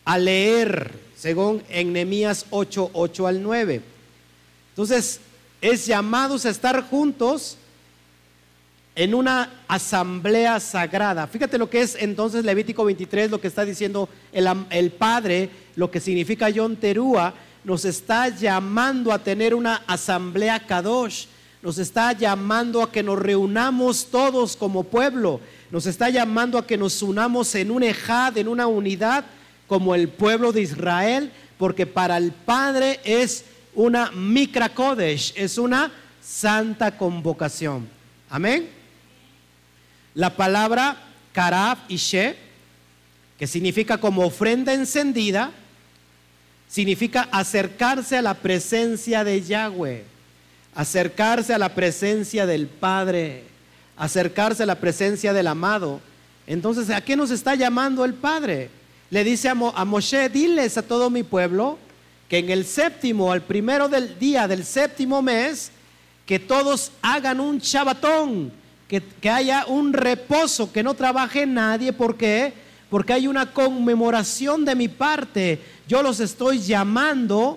a leer, según en Nehemías 8, 8 al 9. Entonces, es llamados a estar juntos en una asamblea sagrada. Fíjate lo que es entonces Levítico 23, lo que está diciendo el, Padre, lo que significa Yom Terúa, nos está llamando a tener una asamblea Kadosh, nos está llamando a que nos reunamos todos como pueblo, nos está llamando a que nos unamos en un ejad, en una unidad, como el pueblo de Israel, porque para el Padre es una Mikra Kodesh, es una santa convocación. Amén. La palabra karab y she, que significa como ofrenda encendida, significa acercarse a la presencia de Yahweh, acercarse a la presencia del Padre, acercarse a la presencia del amado. Entonces, ¿a qué nos está llamando el Padre? Le dice a, Moshe, diles a todo mi pueblo que en el séptimo, al primero del día del séptimo mes, que todos hagan un chabatón, que, haya un reposo, que no trabaje nadie. ¿Por qué? Porque hay una conmemoración de mi parte. Yo los estoy llamando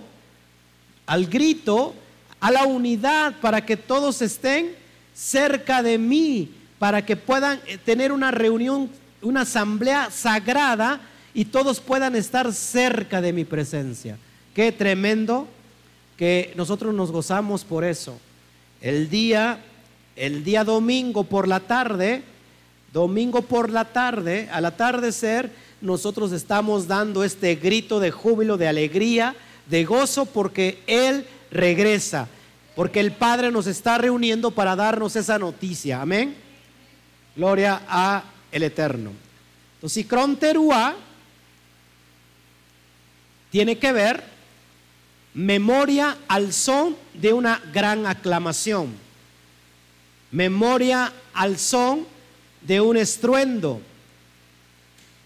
al grito, a la unidad, para que todos estén cerca de mí, para que puedan eh, tener una reunión, una asamblea sagrada y todos puedan estar cerca de mi presencia. Qué tremendo que nosotros nos gozamos por eso. El día el día domingo por la tarde, domingo por la tarde, al atardecer, nosotros estamos dando este grito de júbilo, de alegría, de gozo, porque Él regresa, porque el Padre nos está reuniendo para darnos esa noticia. Amén. Gloria a el Eterno. Entonces, Teruá tiene que ver memoria al son de una gran aclamación memoria al son de un estruendo,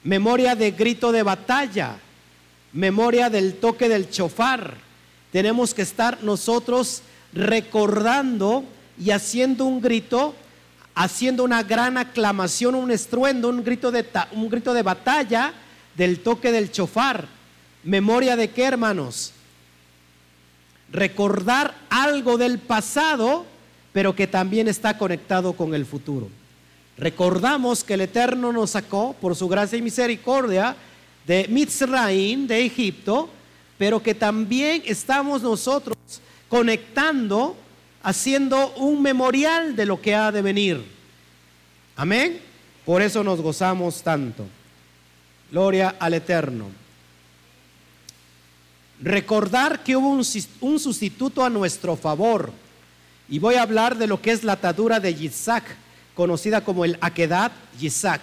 memoria de grito de batalla, memoria del toque del chofar. Tenemos que estar nosotros recordando y haciendo un grito, haciendo una gran aclamación, un estruendo, un grito de, un grito de batalla del toque del chofar. ¿Memoria de qué, hermanos? Recordar algo del pasado pero que también está conectado con el futuro. Recordamos que el Eterno nos sacó por su gracia y misericordia de Mitzrayim, de Egipto, pero que también estamos nosotros conectando, haciendo un memorial de lo que ha de venir. Amén. Por eso nos gozamos tanto. Gloria al Eterno. Recordar que hubo un, un sustituto a nuestro favor y voy a hablar de lo que es la atadura de Yitzhak, conocida como el Akedat Yitzhak.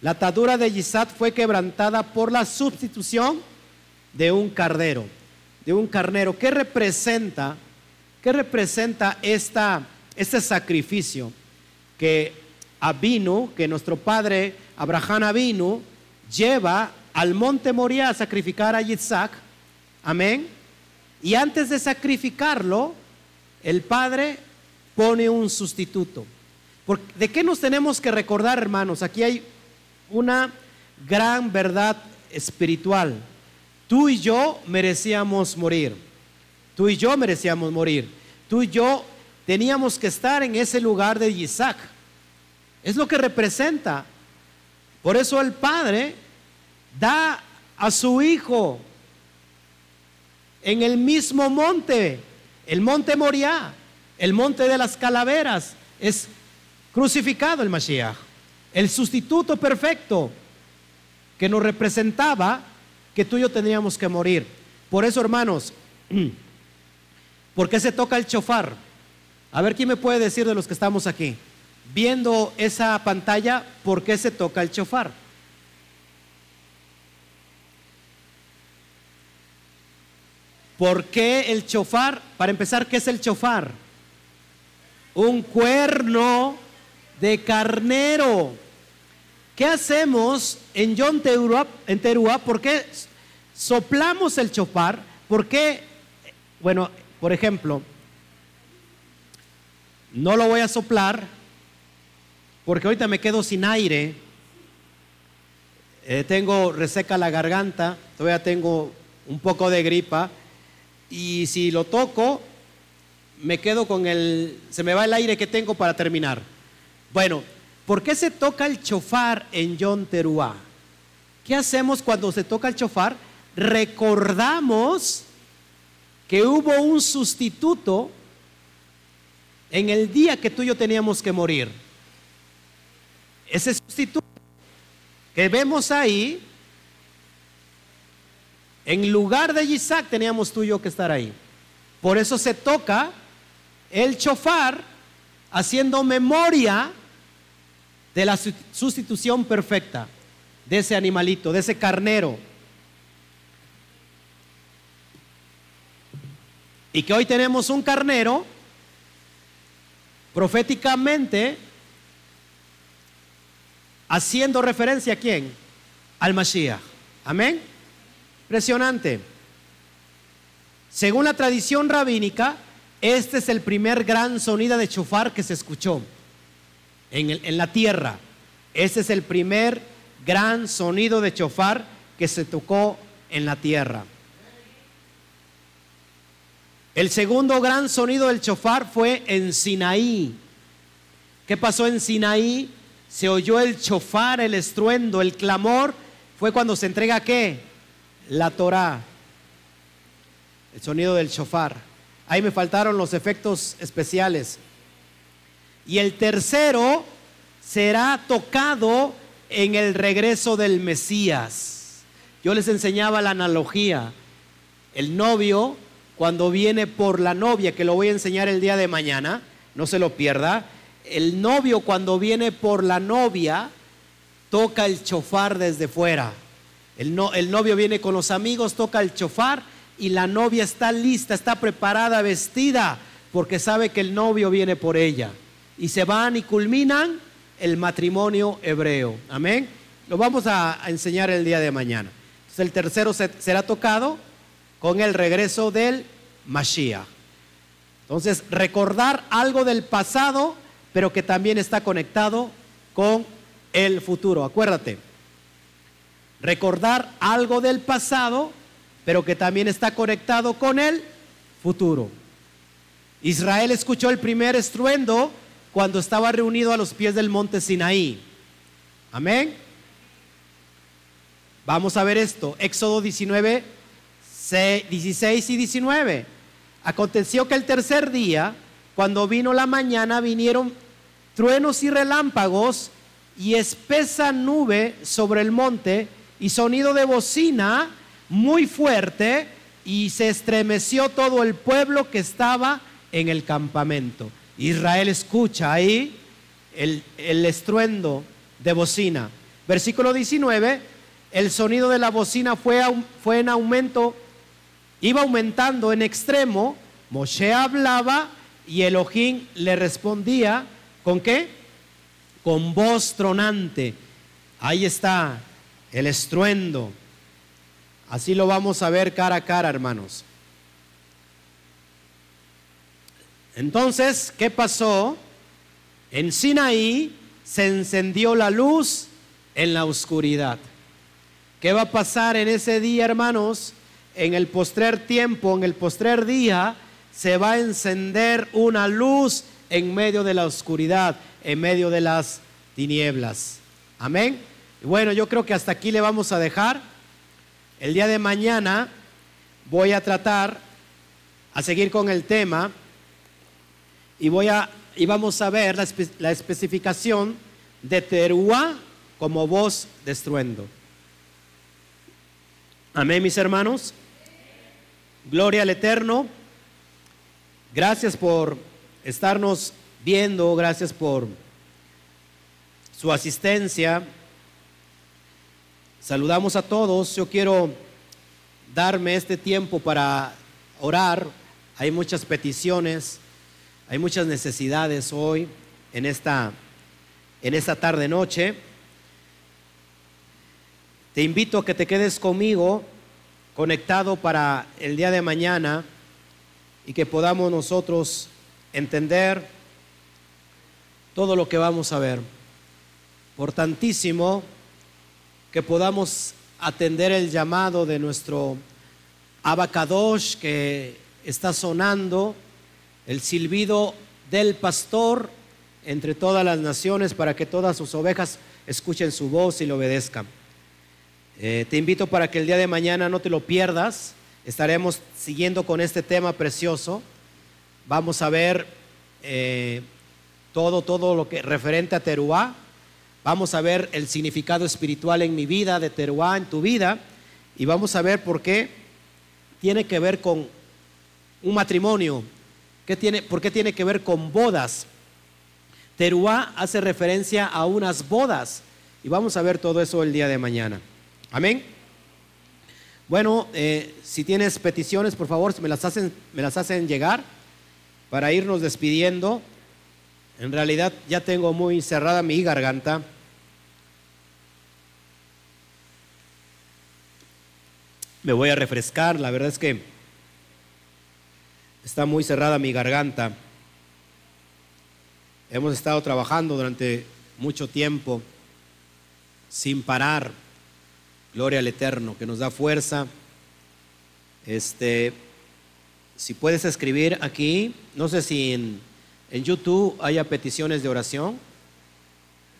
La atadura de Yitzhak fue quebrantada por la sustitución de un cardero, de un carnero. ¿Qué representa? ¿Qué representa este sacrificio que Abinu, que nuestro padre Abraham Abinu, lleva al monte Moria a sacrificar a Yitzhak? Amén. Y antes de sacrificarlo, el Padre pone un sustituto. ¿De qué nos tenemos que recordar, hermanos? Aquí hay una gran verdad espiritual. Tú y yo merecíamos morir. Tú y yo merecíamos morir. Tú y yo teníamos que estar en ese lugar de Isaac. Es lo que representa. Por eso el Padre da a su Hijo en el mismo monte el monte Moriah, el monte de las calaveras, es crucificado el Mashiach, el sustituto perfecto que nos representaba que tú y yo tendríamos que morir. Por eso, hermanos, ¿por qué se toca el chofar? A ver, ¿quién me puede decir de los que estamos aquí? Viendo esa pantalla, ¿por qué se toca el chofar? ¿Por qué el chofar? Para empezar, ¿qué es el chofar? Un cuerno de carnero. ¿Qué hacemos en John Teruá? En? ¿Por qué soplamos el chofar? ¿Por qué? Bueno, por ejemplo, no lo voy a soplar porque ahorita me quedo sin aire. Eh, tengo reseca la garganta, todavía tengo un poco de gripa y si lo toco, me quedo con el, se me va el aire que tengo para terminar. Bueno, ¿por qué se toca el chofar en Yom Teruá? ¿Qué hacemos cuando se toca el chofar? Recordamos que hubo un sustituto en el día que tú y yo teníamos que morir. Ese sustituto que vemos ahí en lugar de Isaac teníamos tú y yo que estar ahí. Por eso se toca el chofar haciendo memoria de la sustitución perfecta de ese animalito, de ese carnero. Y que hoy tenemos un carnero proféticamente haciendo referencia a quién? Al Mashiach. Amén. Impresionante. Según la tradición rabínica, este es el primer gran sonido de chofar que se escuchó en, la tierra. Este es el primer gran sonido de chofar que se tocó en la tierra. El segundo gran sonido del chofar fue en Sinaí. ¿Qué pasó en Sinaí? Se oyó el chofar, el estruendo, el clamor. Fue cuando se entrega qué? La Torah, el sonido del shofar. Ahí me faltaron los efectos especiales. Y el tercero será tocado en el regreso del Mesías. Yo les enseñaba la analogía. El novio, cuando viene por la novia, que lo voy a enseñar el día de mañana, no se lo pierda. El novio, cuando viene por la novia, toca el chofar desde fuera. El, novio viene con los amigos, toca el chofar y la novia está lista, está preparada, vestida, porque sabe que el novio viene por ella. Y se van y culminan el matrimonio hebreo. Amén. Lo vamos a, enseñar el día de mañana. el tercero será tocado con el regreso del Mashiach. Entonces, recordar algo del pasado, pero que también está conectado con el futuro. Acuérdate, recordar algo del pasado, pero que también está conectado con el futuro. Israel escuchó el primer estruendo cuando estaba reunido a los pies del monte Sinaí. Amén. Vamos a ver esto. Éxodo 19, 16 y 19. Aconteció que el tercer día, cuando vino la mañana, vinieron truenos y relámpagos y espesa nube sobre el monte y sonido de bocina muy fuerte y se estremeció todo el pueblo que estaba en el campamento. Israel escucha ahí el, estruendo de bocina. Versículo 19, el sonido de la bocina fue, fue en aumento, iba aumentando en extremo. Moshe hablaba y Elohim le respondía, ¿con qué? Con voz tronante. Ahí está el estruendo. Así lo vamos a ver cara a cara, hermanos. Entonces, ¿qué pasó? En Sinaí se encendió la luz en la oscuridad. ¿Qué va a pasar en ese día, hermanos? En el postrer tiempo, en el postrer día, se va a encender una luz en medio de la oscuridad, en medio de las tinieblas. Amén. Bueno, yo creo que hasta aquí le vamos a dejar. El día de mañana voy a tratar a seguir con el tema y, voy a, y vamos a ver la, la especificación de teruá como voz de estruendo. Amén, mis hermanos. Gloria al Eterno. Gracias por estarnos viendo, gracias por su asistencia. Saludamos a todos. Yo quiero darme este tiempo para orar. Hay muchas peticiones, hay muchas necesidades hoy en esta en esta tarde noche. Te invito a que te quedes conmigo conectado para el día de mañana y que podamos nosotros entender todo lo que vamos a ver. Por tantísimo, que podamos atender el llamado de nuestro abacadosh que está sonando, el silbido del pastor entre todas las naciones para que todas sus ovejas escuchen su voz y le obedezcan. Eh, te invito para que el día de mañana no te lo pierdas. Estaremos siguiendo con este tema precioso. Vamos a ver eh, todo, todo lo que referente a Teruá. Vamos a ver el significado espiritual en mi vida, de Teruá en tu vida. Y vamos a ver por qué tiene que ver con un matrimonio. ¿Qué tiene, ¿Por qué tiene que ver con bodas? Teruá hace referencia a unas bodas. Y vamos a ver todo eso el día de mañana. Amén. Bueno, eh, si tienes peticiones, por favor, me las, hacen, me las hacen llegar para irnos despidiendo. En realidad ya tengo muy cerrada mi garganta. Me voy a refrescar, la verdad es que está muy cerrada mi garganta. Hemos estado trabajando durante mucho tiempo sin parar Gloria al Eterno, que nos da fuerza. Este, si puedes escribir aquí, no sé si en, en YouTube haya peticiones de oración.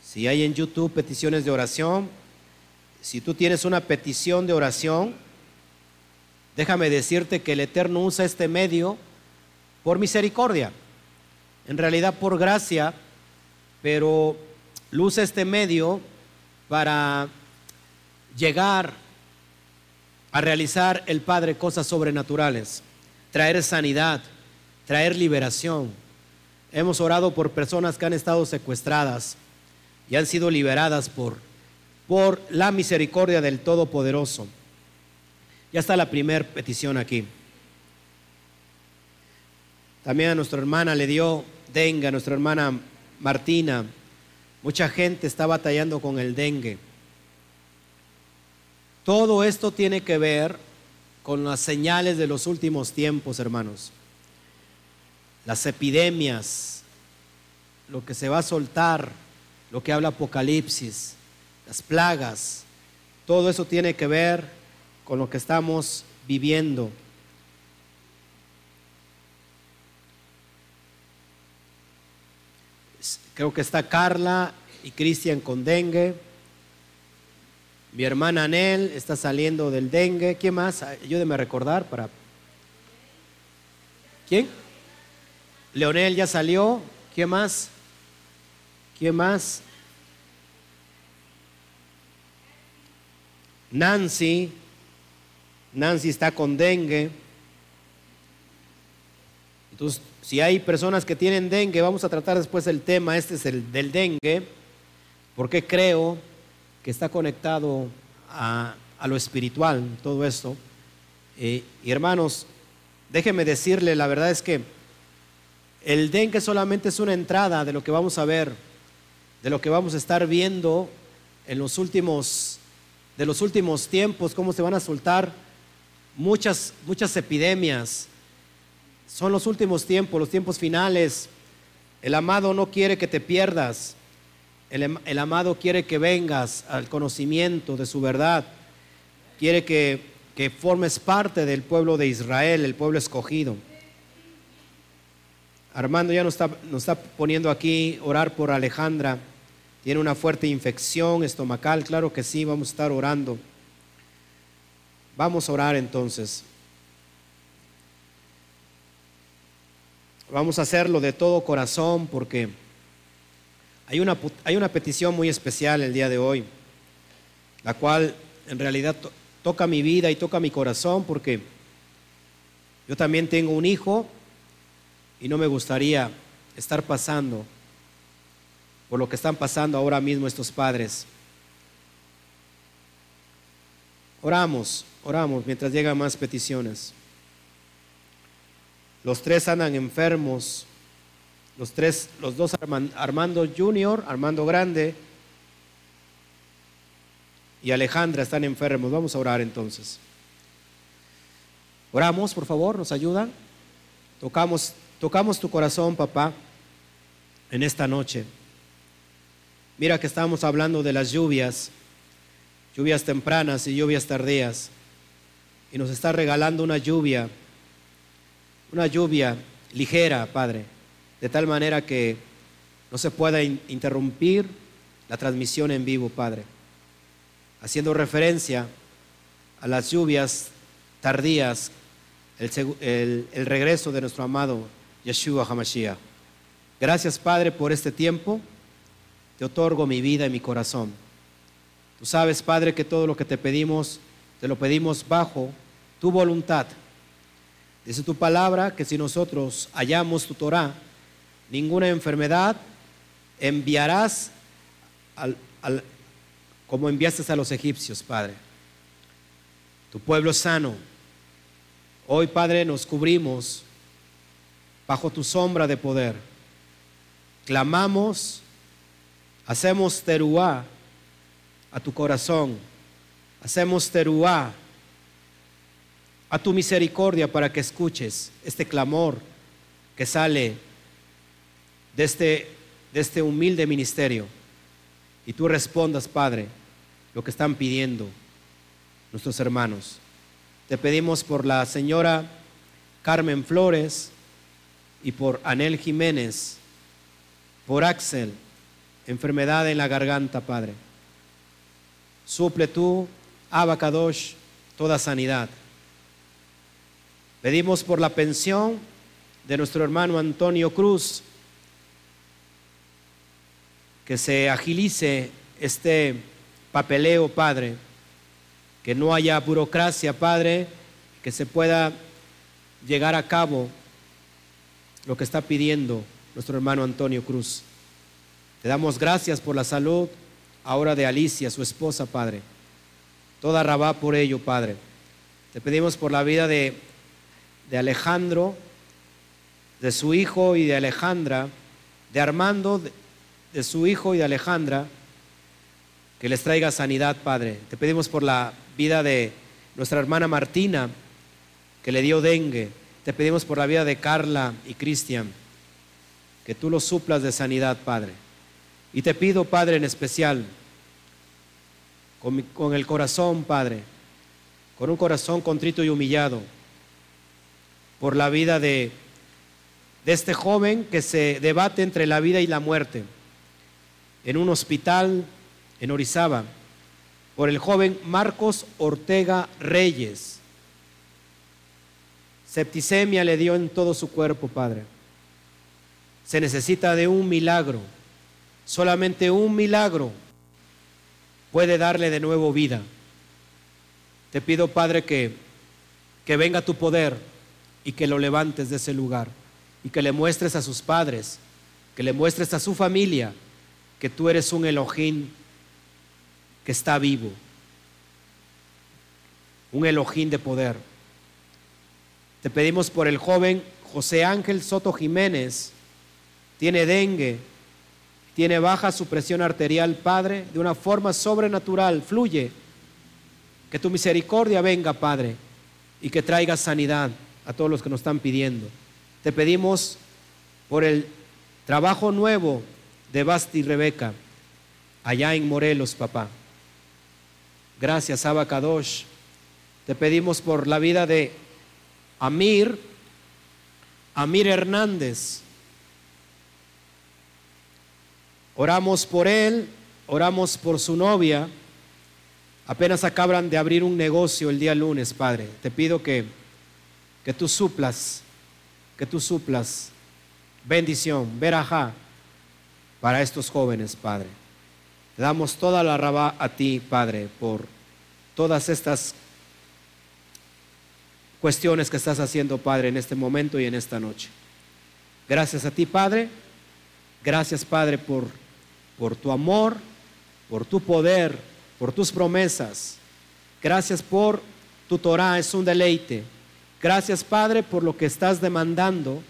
Si hay en YouTube peticiones de oración, si tú tienes una petición de oración, déjame decirte que el Eterno usa este medio por misericordia, en realidad por gracia, pero lo usa este medio para llegar a realizar el Padre cosas sobrenaturales, traer sanidad, traer liberación. Hemos orado por personas que han estado secuestradas y han sido liberadas por, por la misericordia del Todopoderoso. Ya está la primera petición aquí. También a nuestra hermana le dio dengue, a nuestra hermana Martina. Mucha gente está batallando con el dengue. Todo esto tiene que ver con las señales de los últimos tiempos, hermanos. Las epidemias, lo que se va a soltar, lo que habla Apocalipsis, las plagas, todo eso tiene que ver con lo que estamos viviendo. Creo que está Carla y Cristian con dengue. Mi hermana Anel está saliendo del dengue. ¿Quién más? Ayúdeme a recordar para. ¿Quién? Leonel ya salió. ¿Quién más? ¿Quién más? Nancy. Nancy está con dengue. Entonces, si hay personas que tienen dengue, vamos a tratar después el tema. Este es el del dengue. Porque creo que está conectado a, lo espiritual, todo esto. Eh, y hermanos, déjenme decirle, la verdad es que el dengue solamente es una entrada de lo que vamos a ver, de lo que vamos a estar viendo en los últimos, de los últimos tiempos, cómo se van a soltar muchas, muchas epidemias. Son los últimos tiempos, los tiempos finales. El amado no quiere que te pierdas. El, amado quiere que vengas al conocimiento de su verdad. Quiere que, que formes parte del pueblo de Israel, el pueblo escogido. Armando ya está, nos está poniendo aquí orar por Alejandra. Tiene una fuerte infección estomacal, claro que sí, vamos a estar orando. Vamos a orar entonces. Vamos a hacerlo de todo corazón porque hay una, hay una petición muy especial el día de hoy, la cual en realidad toca mi vida y toca mi corazón porque yo también tengo un hijo y no me gustaría estar pasando por lo que están pasando ahora mismo estos padres. Oramos, oramos mientras llegan más peticiones. Los tres andan enfermos. Los tres, los dos Armando Junior, Armando Grande y Alejandra están enfermos. Vamos a orar entonces. Oramos, por favor, nos ayudan. Tocamos, tocamos tu corazón, papá, en esta noche. Mira que estamos hablando de las lluvias, lluvias tempranas y lluvias tardías. Y nos está regalando una lluvia una lluvia ligera, Padre, de tal manera que no se pueda interrumpir la transmisión en vivo, Padre, haciendo referencia a las lluvias tardías, el, regreso de nuestro amado Yeshua HaMashiach. Gracias, Padre, por este tiempo. Te otorgo mi vida y mi corazón. Tú sabes, Padre, que todo lo que te pedimos, te lo pedimos bajo tu voluntad Dice tu palabra que si nosotros hallamos tu Torah, ninguna enfermedad enviarás como enviaste a los egipcios, Padre. Tu pueblo sano. Hoy, Padre, nos cubrimos bajo tu sombra de poder. Clamamos, hacemos teruá a tu corazón. Hacemos teruá a tu misericordia para que escuches este clamor que sale de este, de este humilde ministerio y tú respondas, Padre, lo que están pidiendo nuestros hermanos. Te pedimos por la señora Carmen Flores y por Anel Jiménez, por Axel, enfermedad en la garganta, Padre. Suple tú, Abacadosh, toda sanidad. Pedimos por la pensión de nuestro hermano Antonio Cruz, que se agilice este papeleo, Padre, que no haya burocracia, Padre, que se pueda llegar a cabo lo que está pidiendo nuestro hermano Antonio Cruz. Te damos gracias por la salud ahora de Alicia, su esposa, Padre. Toda rabá por ello, Padre. Te pedimos por la vida de de Alejandro, de su hijo y de Alejandra, de Armando, de, su hijo y de Alejandra, que les traiga sanidad, Padre. Te pedimos por la vida de nuestra hermana Martina, que le dio dengue. Te pedimos por la vida de Carla y Cristian, que tú los suplas de sanidad, Padre. Y te pido, Padre, en especial, con, el corazón, Padre, con un corazón contrito y humillado, por la vida de, de este joven que se debate entre la vida y la muerte en un hospital en Orizaba, por el joven Marcos Ortega Reyes. Septicemia le dio en todo su cuerpo, Padre. Se necesita de un milagro. Solamente un milagro puede darle de nuevo vida. Te pido, Padre, que, que venga tu poder y que lo levantes de ese lugar y que le muestres a sus padres, que le muestres a su familia que tú eres un Elohim que está vivo, un Elohim de poder. Te pedimos por el joven José Ángel Soto Jiménez, tiene dengue, tiene baja su presión arterial, Padre, de una forma sobrenatural, fluye. Que tu misericordia venga, Padre, y que traiga sanidad a todos los que nos están pidiendo. Te pedimos por el trabajo nuevo de Basti y Rebeca, allá en Morelos, papá. Gracias, Abba Kadosh. Te pedimos por la vida de Amir, Amir Hernández. Oramos por él, oramos por su novia. Apenas acaban de abrir un negocio el día lunes, Padre. Te pido que que tú suplas, que tú suplas bendición, verajá para estos jóvenes, Padre. Te damos toda la rabá a ti, Padre, por todas estas cuestiones que estás haciendo, Padre, en este momento y en esta noche. Gracias a ti, Padre. Gracias, Padre, por, por tu amor, por tu poder, por tus promesas. Gracias por tu Torah, es un deleite. Gracias, Padre, por lo que estás demandando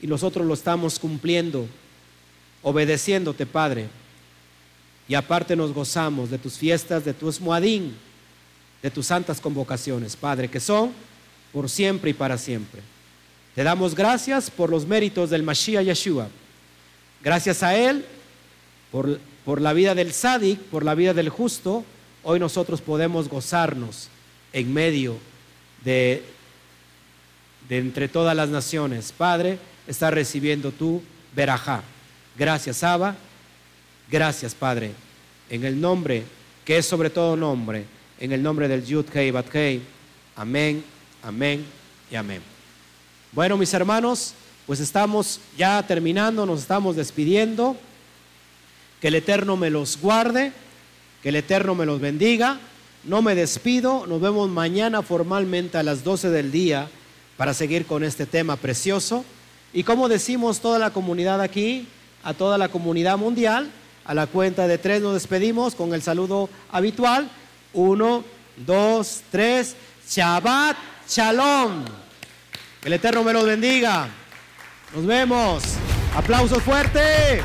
y nosotros lo estamos cumpliendo, obedeciéndote, Padre. Y aparte nos gozamos de tus fiestas, de tu esmuadín, de tus santas convocaciones, Padre, que son por siempre y para siempre. Te damos gracias por los méritos del Mashiach Yeshua. Gracias a Él, por, la vida del Sadik, por la vida del justo, hoy nosotros podemos gozarnos en medio de, de entre todas las naciones. Padre, está recibiendo tu verajá. Gracias, Abba. Gracias, Padre. En el nombre, que es sobre todo nombre, en el nombre del Yud Hei Bat Hei. Amén, amén y amén. Bueno, mis hermanos, pues estamos ya terminando, nos estamos despidiendo. Que el Eterno me los guarde, que el Eterno me los bendiga. No me despido, nos vemos mañana formalmente a las 12 del día para seguir con este tema precioso. Y como decimos toda la comunidad aquí, a toda la comunidad mundial, a la cuenta de tres nos despedimos con el saludo habitual. Uno, dos, tres. Shabbat Shalom. Que el Eterno me los bendiga. Nos vemos. Aplausos fuertes.